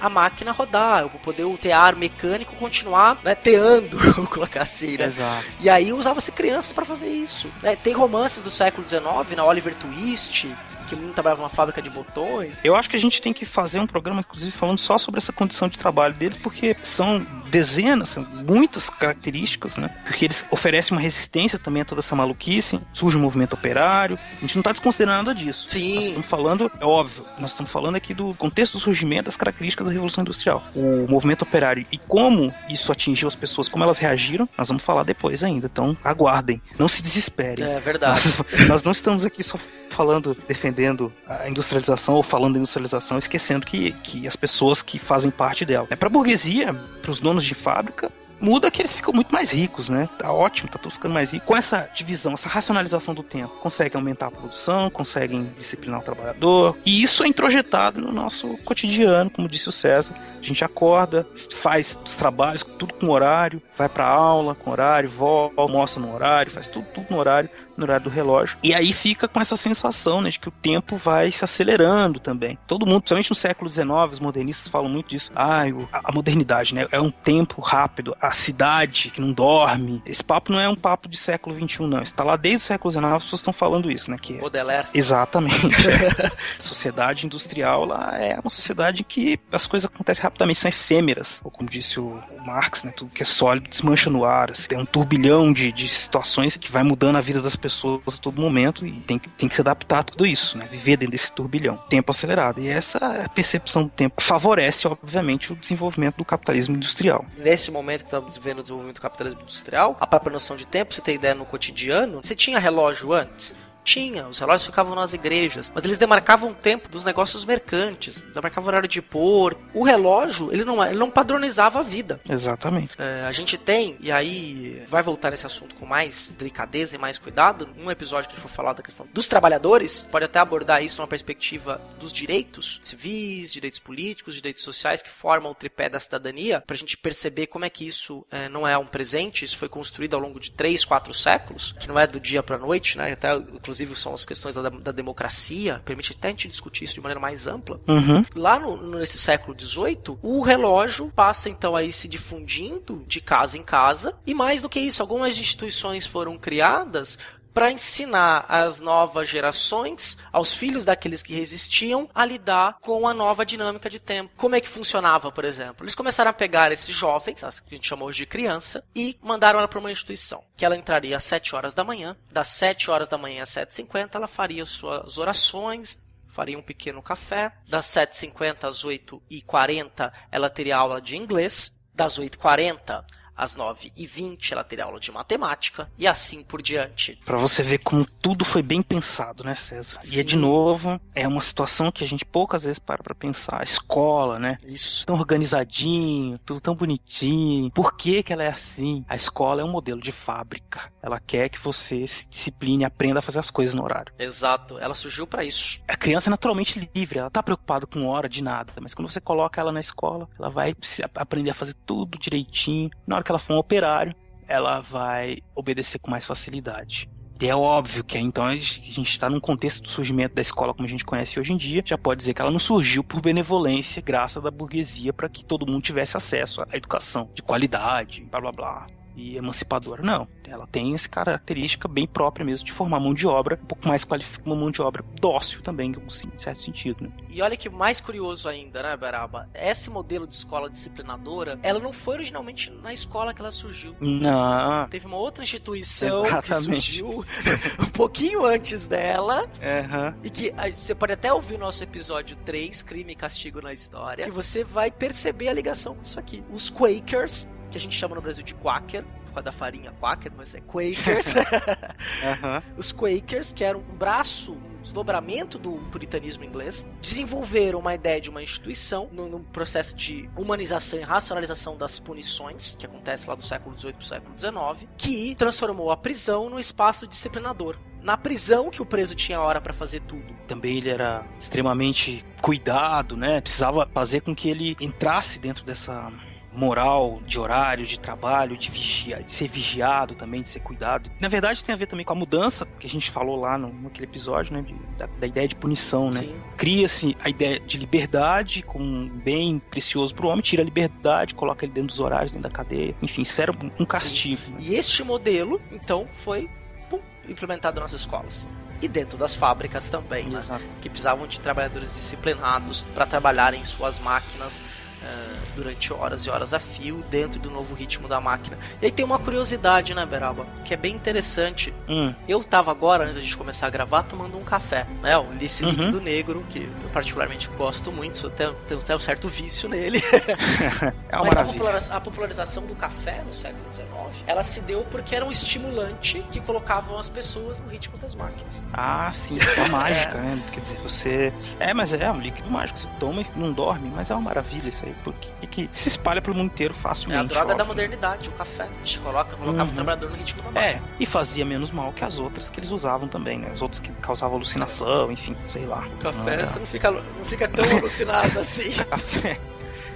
a máquina rodar, ou poder o tear mecânico continuar né, teando, vamos colocar assim, né? Exato. E aí usava-se crianças para fazer isso. Né? Tem romances do século XIX, na Oliver Twist, que o menino trabalhava numa fábrica de botões. Eu acho que a gente tem que fazer um programa, inclusive, falando só sobre essa condição de trabalho deles, porque são dezenas, são muitas características, né? Porque eles oferecem uma resistência também a toda essa maluquice, surge o um movimento operário. A gente não está desconsiderando nada disso. Sim. Nós estamos falando, é óbvio, nós estamos falando aqui do contexto do surgimento das características da Revolução Industrial. O movimento operário e como isso atingiu as pessoas, como elas reagiram, nós vamos falar depois ainda. Então, aguardem. Não se desesperem. É verdade. Nós, nós não estamos aqui só falando, defendendo a industrialização ou falando industrialização, esquecendo que, que as pessoas que fazem parte dela. É para a burguesia, para os donos de fábrica, muda que eles ficam muito mais ricos, né? Tá ótimo, tá tudo ficando mais rico. Com essa divisão, essa racionalização do tempo, conseguem aumentar a produção, conseguem disciplinar o trabalhador. E isso é introjetado no nosso cotidiano, como disse o César. A gente acorda, faz os trabalhos, tudo com horário, vai pra aula com horário, volta, almoça no horário, faz tudo, tudo no horário no horário do relógio. E aí fica com essa sensação, né, de que o tempo vai se acelerando também. Todo mundo, principalmente no século XIX, os modernistas falam muito disso. Ah, a modernidade, né, é um tempo rápido, a cidade que não dorme. Esse papo não é um papo de século XXI, não. Está lá desde o século XIX, as pessoas estão falando isso, né, que é... Baudelaire. Exatamente. sociedade industrial, lá é uma sociedade que as coisas acontecem rapidamente, são efêmeras. Ou como disse o, Marx, né, tudo que é sólido desmancha no ar. Assim, tem um turbilhão de, de situações que vai mudando a vida das pessoas pessoas a todo momento e tem que, tem que se adaptar a tudo isso, né? Viver dentro desse turbilhão. Tempo acelerado. E essa percepção do tempo favorece, obviamente, o desenvolvimento do capitalismo industrial. Nesse momento que estamos vivendo o desenvolvimento do capitalismo industrial, a própria noção de tempo, você tem ideia no cotidiano, você tinha relógio antes? Tinha, os relógios ficavam nas igrejas, mas eles demarcavam o tempo dos negócios mercantes, demarcavam o horário de pôr. O relógio, ele não, ele não padronizava a vida. Exatamente. É, a gente tem, e aí vai voltar nesse assunto com mais delicadeza e mais cuidado, num episódio que for falar da questão dos trabalhadores, pode até abordar isso numa perspectiva dos direitos civis, direitos políticos, direitos sociais que formam o tripé da cidadania, pra gente perceber como é que isso é, não é um presente, isso foi construído ao longo de três, quatro séculos, que não é do dia pra noite, né? Até, inclusive, inclusive são as questões da, da democracia, permite até a gente discutir isso de maneira mais ampla. Uhum. Lá no, nesse século XVIII, o relógio passa então aí se difundindo de casa em casa, e mais do que isso, algumas instituições foram criadas para ensinar as novas gerações, aos filhos daqueles que resistiam, a lidar com a nova dinâmica de tempo. Como é que funcionava, por exemplo? Eles começaram a pegar esses jovens, as que a gente chamou de criança, e mandaram ela para uma instituição, que ela entraria às 7 horas da manhã, das 7 horas da manhã às 7h50, ela faria suas orações, faria um pequeno café, das 7h50 às 8h40 ela teria aula de inglês, das 8h40 às 9h20 ela teria aula de matemática e assim por diante. Pra você ver como tudo foi bem pensado, né, César? E é de novo, é uma situação que a gente poucas vezes para pra pensar. A escola, né? Isso. Tão organizadinho, tudo tão bonitinho. Por que que ela é assim? A escola é um modelo de fábrica. Ela quer que você se discipline, aprenda a fazer as coisas no horário. Exato, ela surgiu para isso. A criança é naturalmente livre, ela tá preocupada com hora de nada, mas quando você coloca ela na escola, ela vai aprender a fazer tudo direitinho. Na hora que ela for um operário, ela vai obedecer com mais facilidade. E é óbvio que então a gente está num contexto do surgimento da escola como a gente conhece hoje em dia, já pode dizer que ela não surgiu por benevolência, graça da burguesia, para que todo mundo tivesse acesso à educação de qualidade, blá blá blá e emancipadora. Não. Ela tem essa característica bem própria mesmo de formar mão de obra um pouco mais qualificada, uma mão de obra dócil também, em certo sentido. Né? E olha que mais curioso ainda, né, Beraba? Esse modelo de escola disciplinadora, ela não foi originalmente na escola que ela surgiu. Não. Teve uma outra instituição Exatamente. que surgiu um pouquinho antes dela. Uhum. E que você pode até ouvir o nosso episódio 3, Crime e Castigo na História, que você vai perceber a ligação com isso aqui. Os Quakers que a gente chama no Brasil de Quaker, por causa da farinha Quaker, mas é Quakers. uhum. Os Quakers, que eram um braço, um desdobramento do puritanismo inglês, desenvolveram uma ideia de uma instituição no, processo de humanização e racionalização das punições, que acontece lá do século XVIII para o século XIX, que transformou a prisão num espaço disciplinador na prisão que o preso tinha hora para fazer tudo. Também ele era extremamente cuidado, né? Precisava fazer com que ele entrasse dentro dessa moral de horário, de trabalho, de, vigia, de ser vigiado também, de ser cuidado. Na verdade, tem a ver também com a mudança que a gente falou lá no, naquele episódio, né? De, da, da, ideia de punição, né? Cria-se a ideia de liberdade como um bem precioso para o homem, tira a liberdade, coloca ele dentro dos horários, dentro da cadeia. Enfim, isso era um castigo. Né? E este modelo, então, foi pum, implementado nas escolas e dentro das fábricas também, né? que precisavam de trabalhadores disciplinados para trabalhar em suas máquinas uh, durante horas e horas a fio dentro do novo ritmo da máquina. E aí tem uma curiosidade, né, Beraba? Que é bem interessante. Hum. Eu tava agora, antes de começar a gravar, tomando um café, né? O Lice uhum. Líquido Negro, que eu particularmente gosto muito, tenho, tenho até um certo vício nele. é uma Mas a, popularização, a popularização do café no século XIX, ela se deu porque era um estimulante que colocavam as pessoas no ritmo das máquinas. Ah, sim, é uma mágica, é. né? Quer dizer, você... É, mas é um líquido mágico, você toma e não dorme, mas é uma maravilha isso aí porque que se espalha pelo mundo inteiro facilmente. É a droga da modernidade, o café. A gente coloca, colocava uhum. o trabalhador no ritmo máquina. É, e fazia menos mal que as outras que eles usavam também, né? As outras que causavam alucinação, enfim, sei lá. O café, não você não fica, não fica tão alucinado assim. café.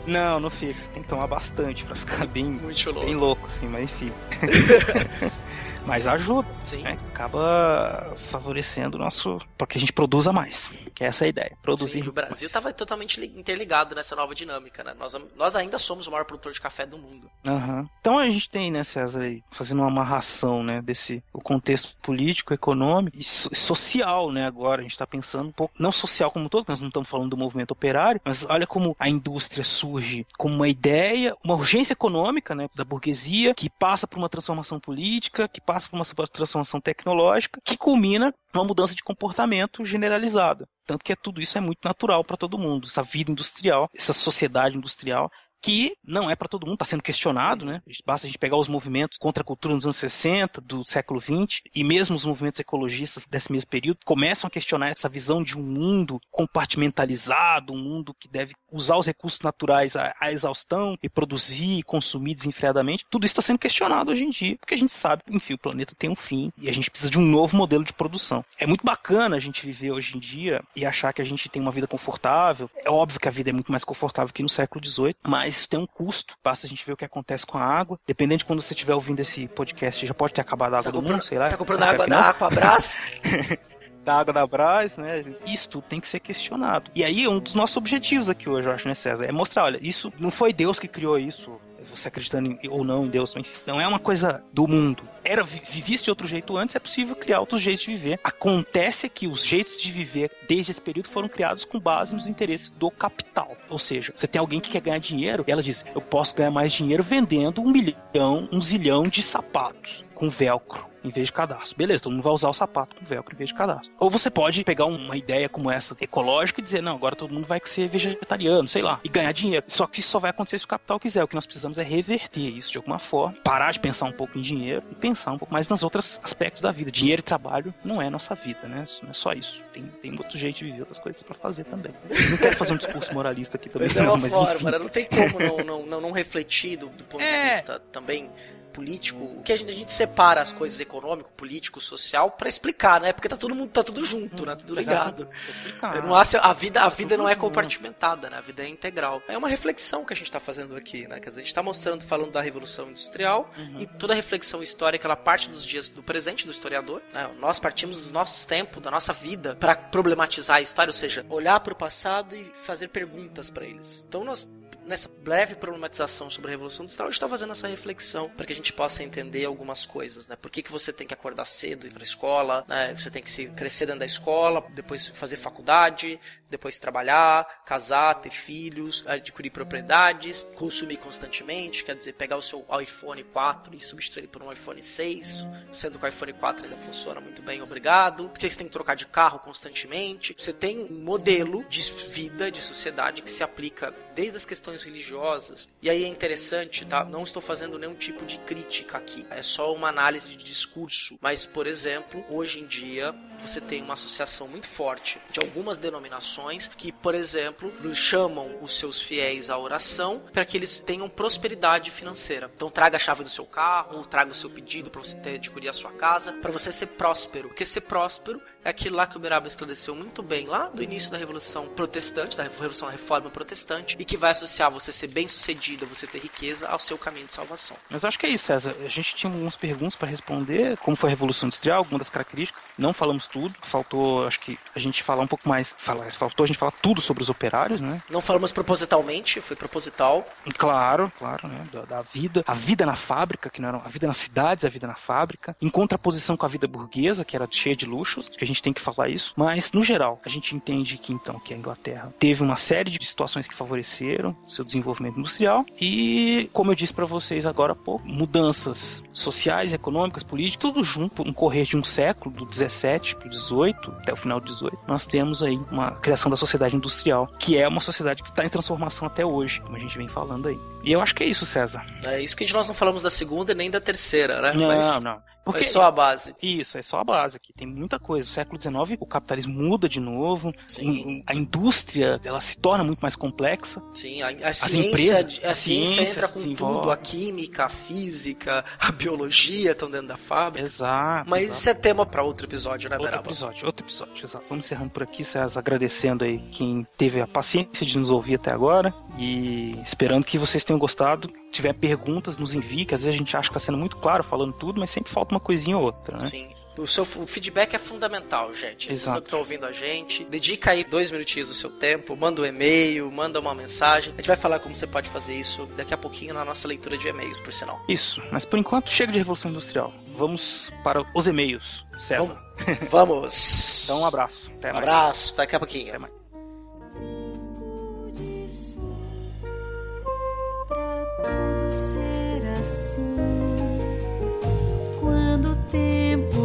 Não, não fica. Você tem que tomar bastante pra ficar bem, Muito louco. bem louco, assim, mas enfim. Mas ajuda. Sim. Né? Acaba favorecendo o nosso. para que a gente produza mais. Que é essa a ideia. Produzir. Sim, o Brasil estava totalmente interligado nessa nova dinâmica, né? Nós, nós ainda somos o maior produtor de café do mundo. Uhum. Então a gente tem, né, César, aí, fazendo uma amarração, né, desse o contexto político, econômico e social, né, agora. A gente está pensando um pouco, não social como todo, nós não estamos falando do movimento operário, mas olha como a indústria surge como uma ideia, uma urgência econômica, né, da burguesia, que passa por uma transformação política, que passa por uma transformação tecnológica que culmina numa mudança de comportamento generalizada. Tanto que é, tudo isso é muito natural para todo mundo. Essa vida industrial, essa sociedade industrial que não é para todo mundo, está sendo questionado, né? Basta a gente pegar os movimentos contra a cultura nos anos 60, do século 20, e mesmo os movimentos ecologistas desse mesmo período começam a questionar essa visão de um mundo compartimentalizado, um mundo que deve usar os recursos naturais à, à exaustão e produzir e consumir desenfreadamente. Tudo isso está sendo questionado hoje em dia, porque a gente sabe, enfim, o planeta tem um fim e a gente precisa de um novo modelo de produção. É muito bacana a gente viver hoje em dia e achar que a gente tem uma vida confortável. É óbvio que a vida é muito mais confortável que no século XVIII, mas mas isso tem um custo. Basta a gente ver o que acontece com a água. Dependendo de quando você estiver ouvindo esse podcast, já pode ter acabado a água tá do mundo, sei lá. Você tá comprando água da Aquabras? da água da Brás, né? Isso tudo tem que ser questionado. E aí, um dos nossos objetivos aqui hoje, eu acho, né, César? É mostrar, olha, isso não foi Deus que criou isso, você acreditando em, ou não em Deus, enfim. Não é uma coisa do mundo. Era vivia de outro jeito antes, é possível criar outros jeitos de viver. Acontece que os jeitos de viver desde esse período foram criados com base nos interesses do capital. Ou seja, você tem alguém que quer ganhar dinheiro, e ela diz: "Eu posso ganhar mais dinheiro vendendo um milhão, um zilhão de sapatos com velcro em vez de cadastro. Beleza, todo mundo vai usar o sapato com velcro em vez de cadastro. Ou você pode pegar uma ideia como essa ecológica e dizer, não, agora todo mundo vai ser vegetariano, sei lá, e ganhar dinheiro. Só que isso só vai acontecer se o capital quiser. O que nós precisamos é reverter isso de alguma forma, parar de pensar um pouco em dinheiro e pensar um pouco mais nos outros aspectos da vida. Dinheiro e trabalho não é nossa vida, né? Não é só isso. Tem, tem outro jeito de viver, outras coisas para fazer também. Não quero fazer um discurso moralista aqui também, Mas é não, uma mas forma, enfim. não tem como não, não, não, não refletir do, do ponto É. de vista também político, o que a gente, a gente separa as coisas econômico, político, social pra explicar, né? Porque tá todo mundo tá tudo junto, né? Tudo ligado. Explicar. Não há, a vida, a vida não é compartimentada, né? A vida é integral. É uma reflexão que a gente está fazendo aqui, né? Quer dizer, a gente está mostrando, falando da Revolução Industrial e toda a reflexão histórica, ela parte dos dias do presente do historiador. né? Nós partimos dos nossos tempos, da nossa vida, para problematizar a história, ou seja, olhar para o passado e fazer perguntas para eles. Então nós nessa breve problematização sobre a Revolução Industrial, a gente está fazendo essa reflexão para que a gente possa entender algumas coisas, né? Por que, que você tem que acordar cedo ir para a escola, né? Você tem que se crescer dentro da escola, depois fazer faculdade, depois trabalhar, casar, ter filhos, adquirir propriedades, consumir constantemente, quer dizer, pegar o seu iPhone 4 e substituir por um iPhone 6, sendo que o iPhone 4 ainda funciona muito bem, obrigado. Por que você tem que trocar de carro constantemente? Você tem um modelo de vida, de sociedade que se aplica desde as questões religiosas. E aí é interessante, tá? Não estou fazendo nenhum tipo de crítica aqui. É só uma análise de discurso. Mas, por exemplo, hoje em dia você tem uma associação muito forte de algumas denominações que, por exemplo, chamam os seus fiéis à oração para que eles tenham prosperidade financeira. Então traga a chave do seu carro, traga o seu pedido para você ter adquirir a sua casa, para você ser próspero. Porque ser próspero é aquilo lá que o Miraba esclareceu muito bem lá do início da Revolução Protestante, da Revolução Reforma Protestante, e que vai associar você ser bem sucedido, você ter riqueza ao seu caminho de salvação. Mas acho que é isso, César. A gente tinha algumas perguntas para responder. Como foi a Revolução Industrial, algumas das características. Não falamos tudo. Faltou, acho que a gente falar um pouco mais. Falar, faltou a gente falar tudo sobre os operários, né? Não falamos propositalmente, foi proposital. Claro, claro, né? Da, da vida. A vida na fábrica, que não era a vida nas cidades, a vida na fábrica. Em contraposição com a vida burguesa, que era cheia de luxos, que a gente tem que falar isso. Mas, no geral, a gente entende que então que a Inglaterra teve uma série de situações que favoreceram seu desenvolvimento industrial e, como eu disse para vocês agora há pouco, mudanças sociais, econômicas, políticas, tudo junto, um correr de um século, do 17 para o 18, até o final do 18, nós temos aí uma criação da sociedade industrial, que é uma sociedade que está em transformação até hoje, como a gente vem falando aí. E eu acho que é isso, César. É isso que nós não falamos da segunda nem da terceira, né? Não, Mas não. Porque... só a base. Isso, é só a base aqui. Tem muita coisa. No século XIX, o capitalismo muda de novo. Um, a indústria, ela se torna muito mais complexa. Sim, a, a ciência, empresas, a, a ciência, ciência entra com tudo. A química, a física, a biologia estão dentro da fábrica. Exato. Mas exato. isso é tema para outro episódio, né, Outro Beraba? episódio, outro episódio, exato. Vamos encerrando por aqui, César, agradecendo aí quem teve a paciência de nos ouvir até agora e esperando que vocês tenham gostado. Se tiver perguntas, nos envie, que às vezes a gente acha que está sendo muito claro falando tudo, mas sempre falta uma coisinha ou outra, né? Sim. O seu o feedback é fundamental, gente. Vocês Exato. que estão ouvindo a gente, dedica aí dois minutinhos do seu tempo, manda um e-mail, manda uma mensagem. A gente vai falar como você pode fazer isso daqui a pouquinho na nossa leitura de e-mails, por sinal. Isso, mas por enquanto chega de Revolução Industrial. Vamos para os e-mails, César. Vamos. Vamos. então um abraço. Até um mais. abraço, daqui a pouquinho. Até mais. Tempo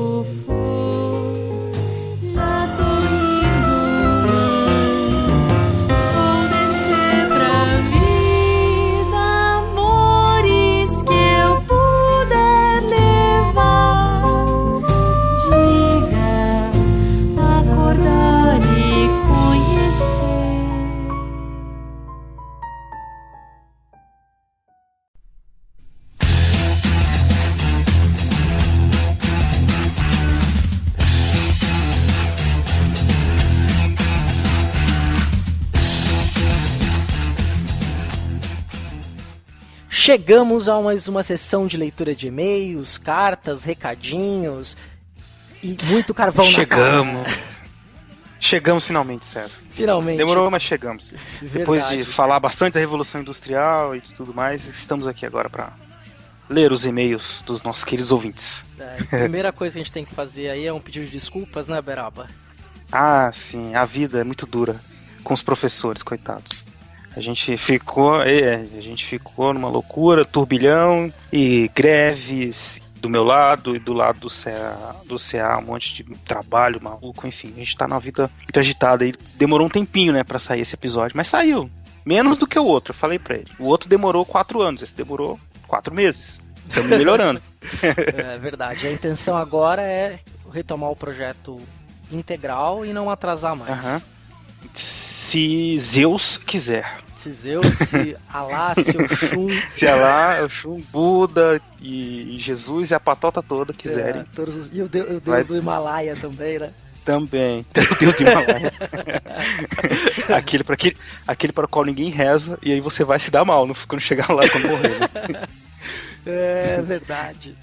Chegamos a mais uma sessão de leitura de e-mails, cartas, recadinhos e muito carvão Chegamos. na cara. Chegamos finalmente, César. Finalmente. Demorou, mas chegamos. Verdade. Depois de falar bastante da Revolução Industrial e tudo mais, estamos aqui agora para ler os e-mails dos nossos queridos ouvintes. É, a primeira coisa que a gente tem que fazer aí é um pedido de desculpas, né, Beraba? Ah, sim, a vida é muito dura com os professores, coitados. A gente ficou, é, a gente ficou numa loucura, turbilhão e greves do meu lado e do lado do CA, do CA, um monte de trabalho maluco, enfim, a gente tá numa vida muito agitada e demorou um tempinho, né, para sair esse episódio, mas saiu. Menos do que o outro, eu falei pra ele. O outro demorou quatro anos, esse demorou quatro meses. Estamos melhorando. é verdade. A intenção agora é retomar o projeto integral e não atrasar mais. Uhum. Se Zeus quiser. Se Zeus, se Alá, se Oxum. se Alá, Oxum, Buda e Jesus e a patota toda quiserem. É, todos, e o Deus, o Deus do Himalaia também, né? Também. O Deus do Himalaia. aquele, para aquele, aquele para o qual ninguém reza e aí você vai se dar mal no, quando chegar lá quando morrer. Né? É verdade.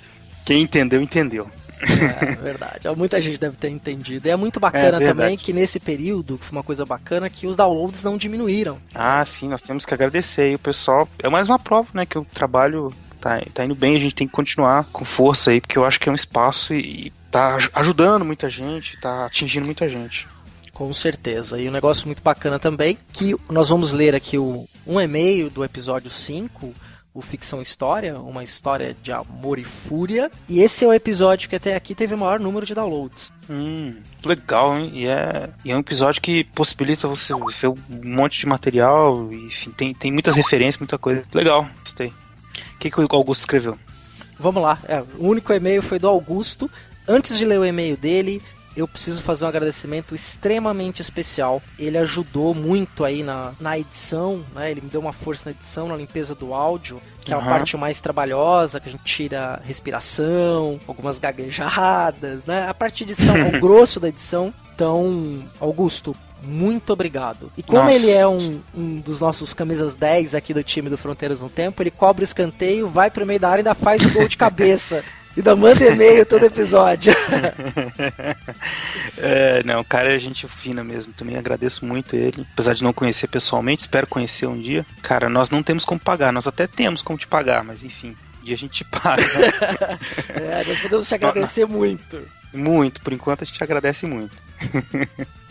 Quem entendeu, entendeu. É verdade. Muita gente deve ter entendido. E é muito bacana é também que nesse período, que foi uma coisa bacana, que os downloads não diminuíram. Ah, sim, nós temos que agradecer. E o pessoal. É mais uma prova, né? Que o trabalho tá, tá indo bem, a gente tem que continuar com força aí, porque eu acho que é um espaço e, e tá ajudando muita gente, tá atingindo muita gente. Com certeza. E um negócio muito bacana também, que nós vamos ler aqui o, um e-mail do episódio 5 o Ficção História, uma história de amor e fúria. E esse é o episódio que até aqui teve o maior número de downloads. Hum, legal, hein? E é, e é um episódio que possibilita você ver um monte de material, enfim, tem, tem muitas referências, muita coisa. Legal, gostei. O que, que o Augusto escreveu? Vamos lá, é, o único e-mail foi do Augusto. Antes de ler o e-mail dele, eu preciso fazer um agradecimento extremamente especial. Ele ajudou muito aí na, na edição, né? Ele me deu uma força na edição, na limpeza do áudio, que uhum. é a parte mais trabalhosa, que a gente tira respiração, algumas gaguejadas, né? A parte de edição, o grosso da edição. Então, Augusto, muito obrigado. E como Nossa. ele é um, um, dos nossos camisas 10 aqui do time do Fronteiras no Tempo, ele cobre o escanteio, vai pro meio da área e ainda faz o gol de cabeça. Ainda manda e-mail todo episódio. é, não, o cara é gente fina mesmo. Também agradeço muito ele. Apesar de não conhecer pessoalmente, espero conhecer um dia. Cara, nós não temos como pagar. Nós até temos como te pagar, mas enfim, um dia a gente te paga. é, nós podemos te agradecer muito. Muito, por enquanto a gente te agradece muito.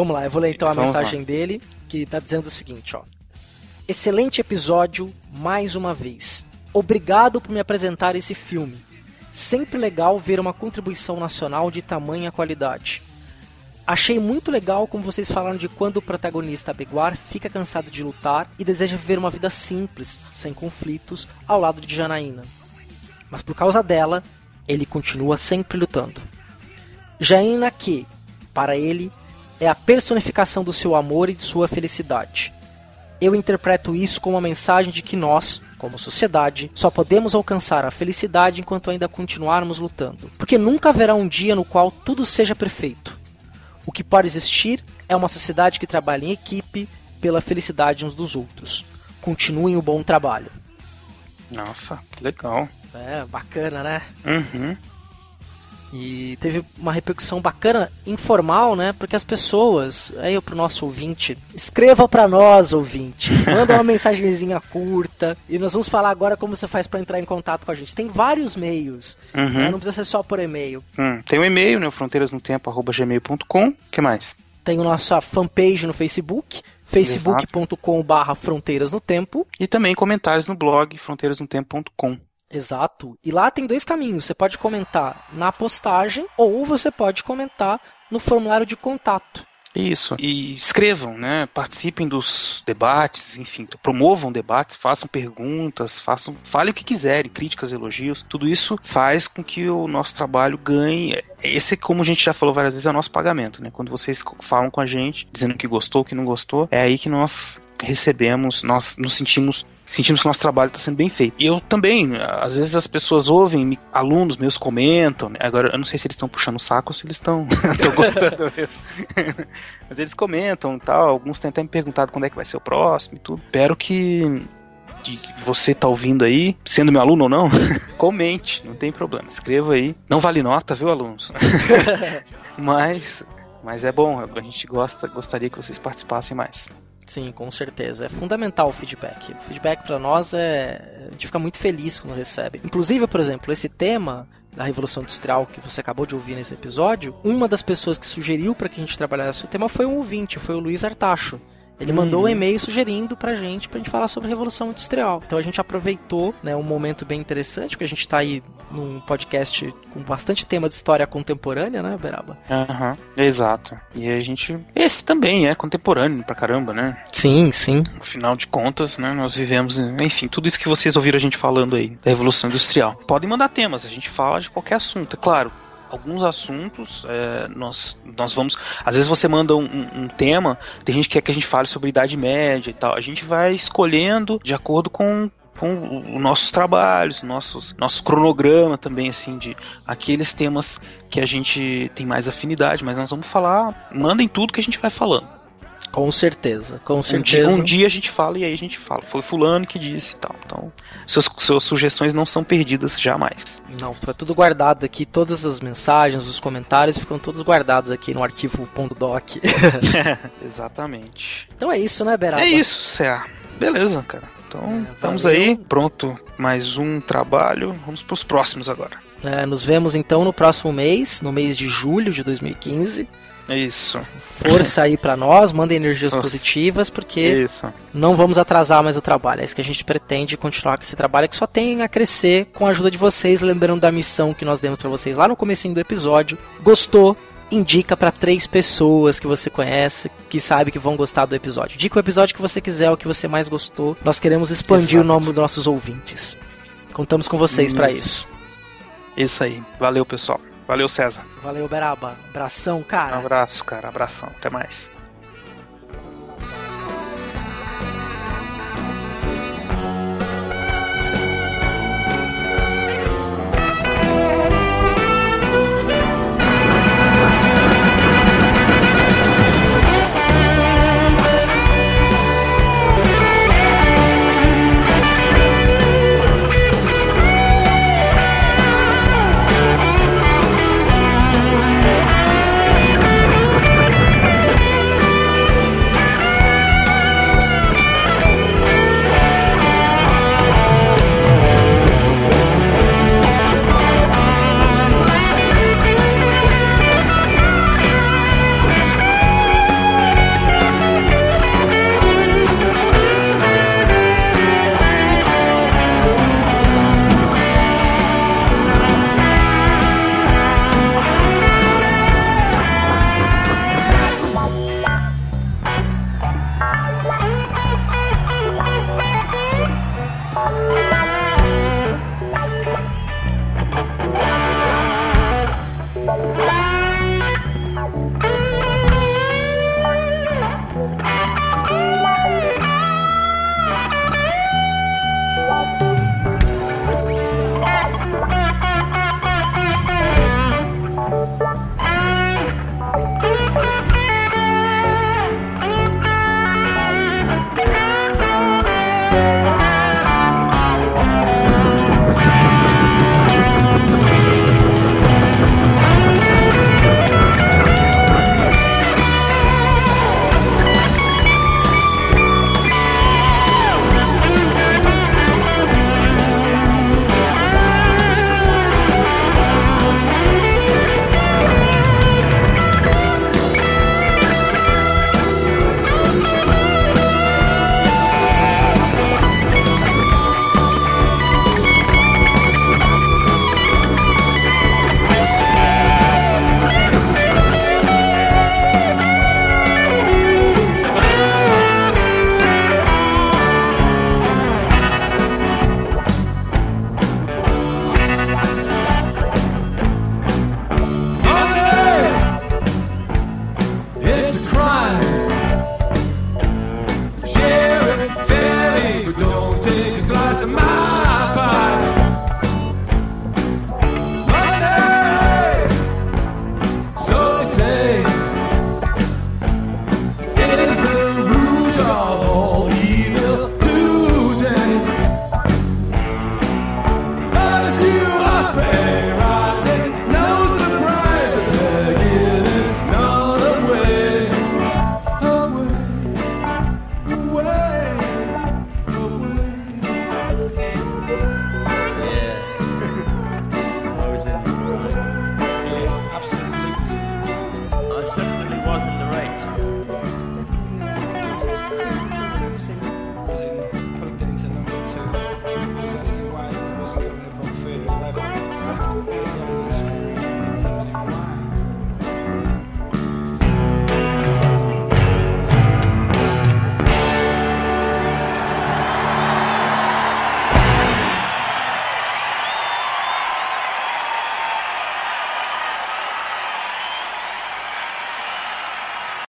Vamos lá, eu vou ler então a Vamos mensagem lá. dele, que está dizendo o seguinte, ó. Excelente episódio, mais uma vez. Obrigado por me apresentar esse filme. Sempre legal ver uma contribuição nacional de tamanha qualidade. Achei muito legal como vocês falaram de quando o protagonista Beguar fica cansado de lutar e deseja viver uma vida simples, sem conflitos, ao lado de Janaína. Mas por causa dela, ele continua sempre lutando. Janaína que, para ele, é a personificação do seu amor e de sua felicidade. Eu interpreto isso como uma mensagem de que nós, como sociedade, só podemos alcançar a felicidade enquanto ainda continuarmos lutando. Porque nunca haverá um dia no qual tudo seja perfeito. O que pode existir é uma sociedade que trabalha em equipe pela felicidade uns dos outros. Continuem o bom trabalho. Nossa, que legal. É, bacana, né? Uhum. E teve uma repercussão bacana, informal, né? Porque as pessoas, aí pro nosso ouvinte, escreva para nós, ouvinte. Manda uma mensagenzinha curta. E nós vamos falar agora como você faz para entrar em contato com a gente. Tem vários meios. Uhum. Né? Não precisa ser só por e-mail. Hum, tem o um e-mail, né? fronteirasnotempo.gmail.com. que mais? Tem a nossa fanpage no Facebook, facebook.com/barra Fronteiras no Tempo. E também comentários no blog fronteirasnotempo.com. Exato. E lá tem dois caminhos. Você pode comentar na postagem ou você pode comentar no formulário de contato. Isso. E escrevam, né? Participem dos debates, enfim, promovam debates, façam perguntas, façam, falem o que quiserem, críticas, elogios. Tudo isso faz com que o nosso trabalho ganhe. Esse, como a gente já falou várias vezes, é o nosso pagamento, né? Quando vocês falam com a gente, dizendo que gostou, que não gostou, é aí que nós recebemos, nós nos sentimos sentimos que o nosso trabalho está sendo bem feito. E eu também, às vezes as pessoas ouvem, alunos meus comentam, né? agora eu não sei se eles estão puxando o saco ou se eles estão gostando mesmo. Mas eles comentam e tal, alguns têm até me perguntado quando é que vai ser o próximo e tudo. Espero que que você tá ouvindo aí, sendo meu aluno ou não, comente, não tem problema, escreva aí. Não vale nota, viu, alunos? mas, mas é bom, a gente gosta, gostaria que vocês participassem mais. Sim, com certeza. É fundamental o feedback. O feedback para nós é. A gente fica muito feliz quando recebe. Inclusive, por exemplo, esse tema da Revolução Industrial que você acabou de ouvir nesse episódio, uma das pessoas que sugeriu para que a gente trabalhasse o tema foi um ouvinte, foi o Luiz Artacho. Ele mandou um e-mail sugerindo pra gente, pra gente falar sobre Revolução Industrial. Então a gente aproveitou, né, um momento bem interessante, porque a gente tá aí num podcast com bastante tema de história contemporânea, né, Beraba? Aham, uhum, exato. E a gente. Esse também é contemporâneo pra caramba, né? Sim, sim. Afinal de contas, né, nós vivemos, enfim, tudo isso que vocês ouviram a gente falando aí, da Revolução Industrial. Podem mandar temas, a gente fala de qualquer assunto, é claro alguns assuntos, é, nós, nós vamos. Às vezes você manda um, um, tema, tem gente que quer que a gente fale sobre Idade Média e tal. A gente vai escolhendo de acordo com, com os nossos trabalhos, nossos, nosso cronograma também, assim, de aqueles temas que a gente tem mais afinidade, mas nós vamos falar, mandem tudo que a gente vai falando. Com certeza, com certeza. Um dia, um dia, a gente fala e aí a gente fala. Foi fulano que disse e tal. Então, suas, suas sugestões não são perdidas jamais. Não, foi tudo guardado aqui. Todas as mensagens, os comentários ficam todos guardados aqui no arquivo .doc. Exatamente. Então é isso, né, Beraba? É isso, Cé. Beleza, cara. Então, é, estamos aí. Pronto, mais um trabalho. Vamos para os próximos agora. É, nos vemos então no próximo mês, no mês de julho de 2015. Isso. Força aí para nós, mandem energias Nossa. positivas, porque isso. não vamos atrasar mais o trabalho. É isso que a gente pretende continuar com esse trabalho que só tem a crescer com a ajuda de vocês, lembrando da missão que nós demos para vocês lá no comecinho do episódio. Gostou? Indica para três pessoas que você conhece, que sabe que vão gostar do episódio. Dica o episódio que você quiser, o que você mais gostou. Nós queremos expandir Exato. o nome dos nossos ouvintes. Contamos com vocês para isso. Isso aí. Valeu, pessoal. Valeu, César. Valeu, Beraba. Abração, cara. Um abraço, cara. Abração. Até mais.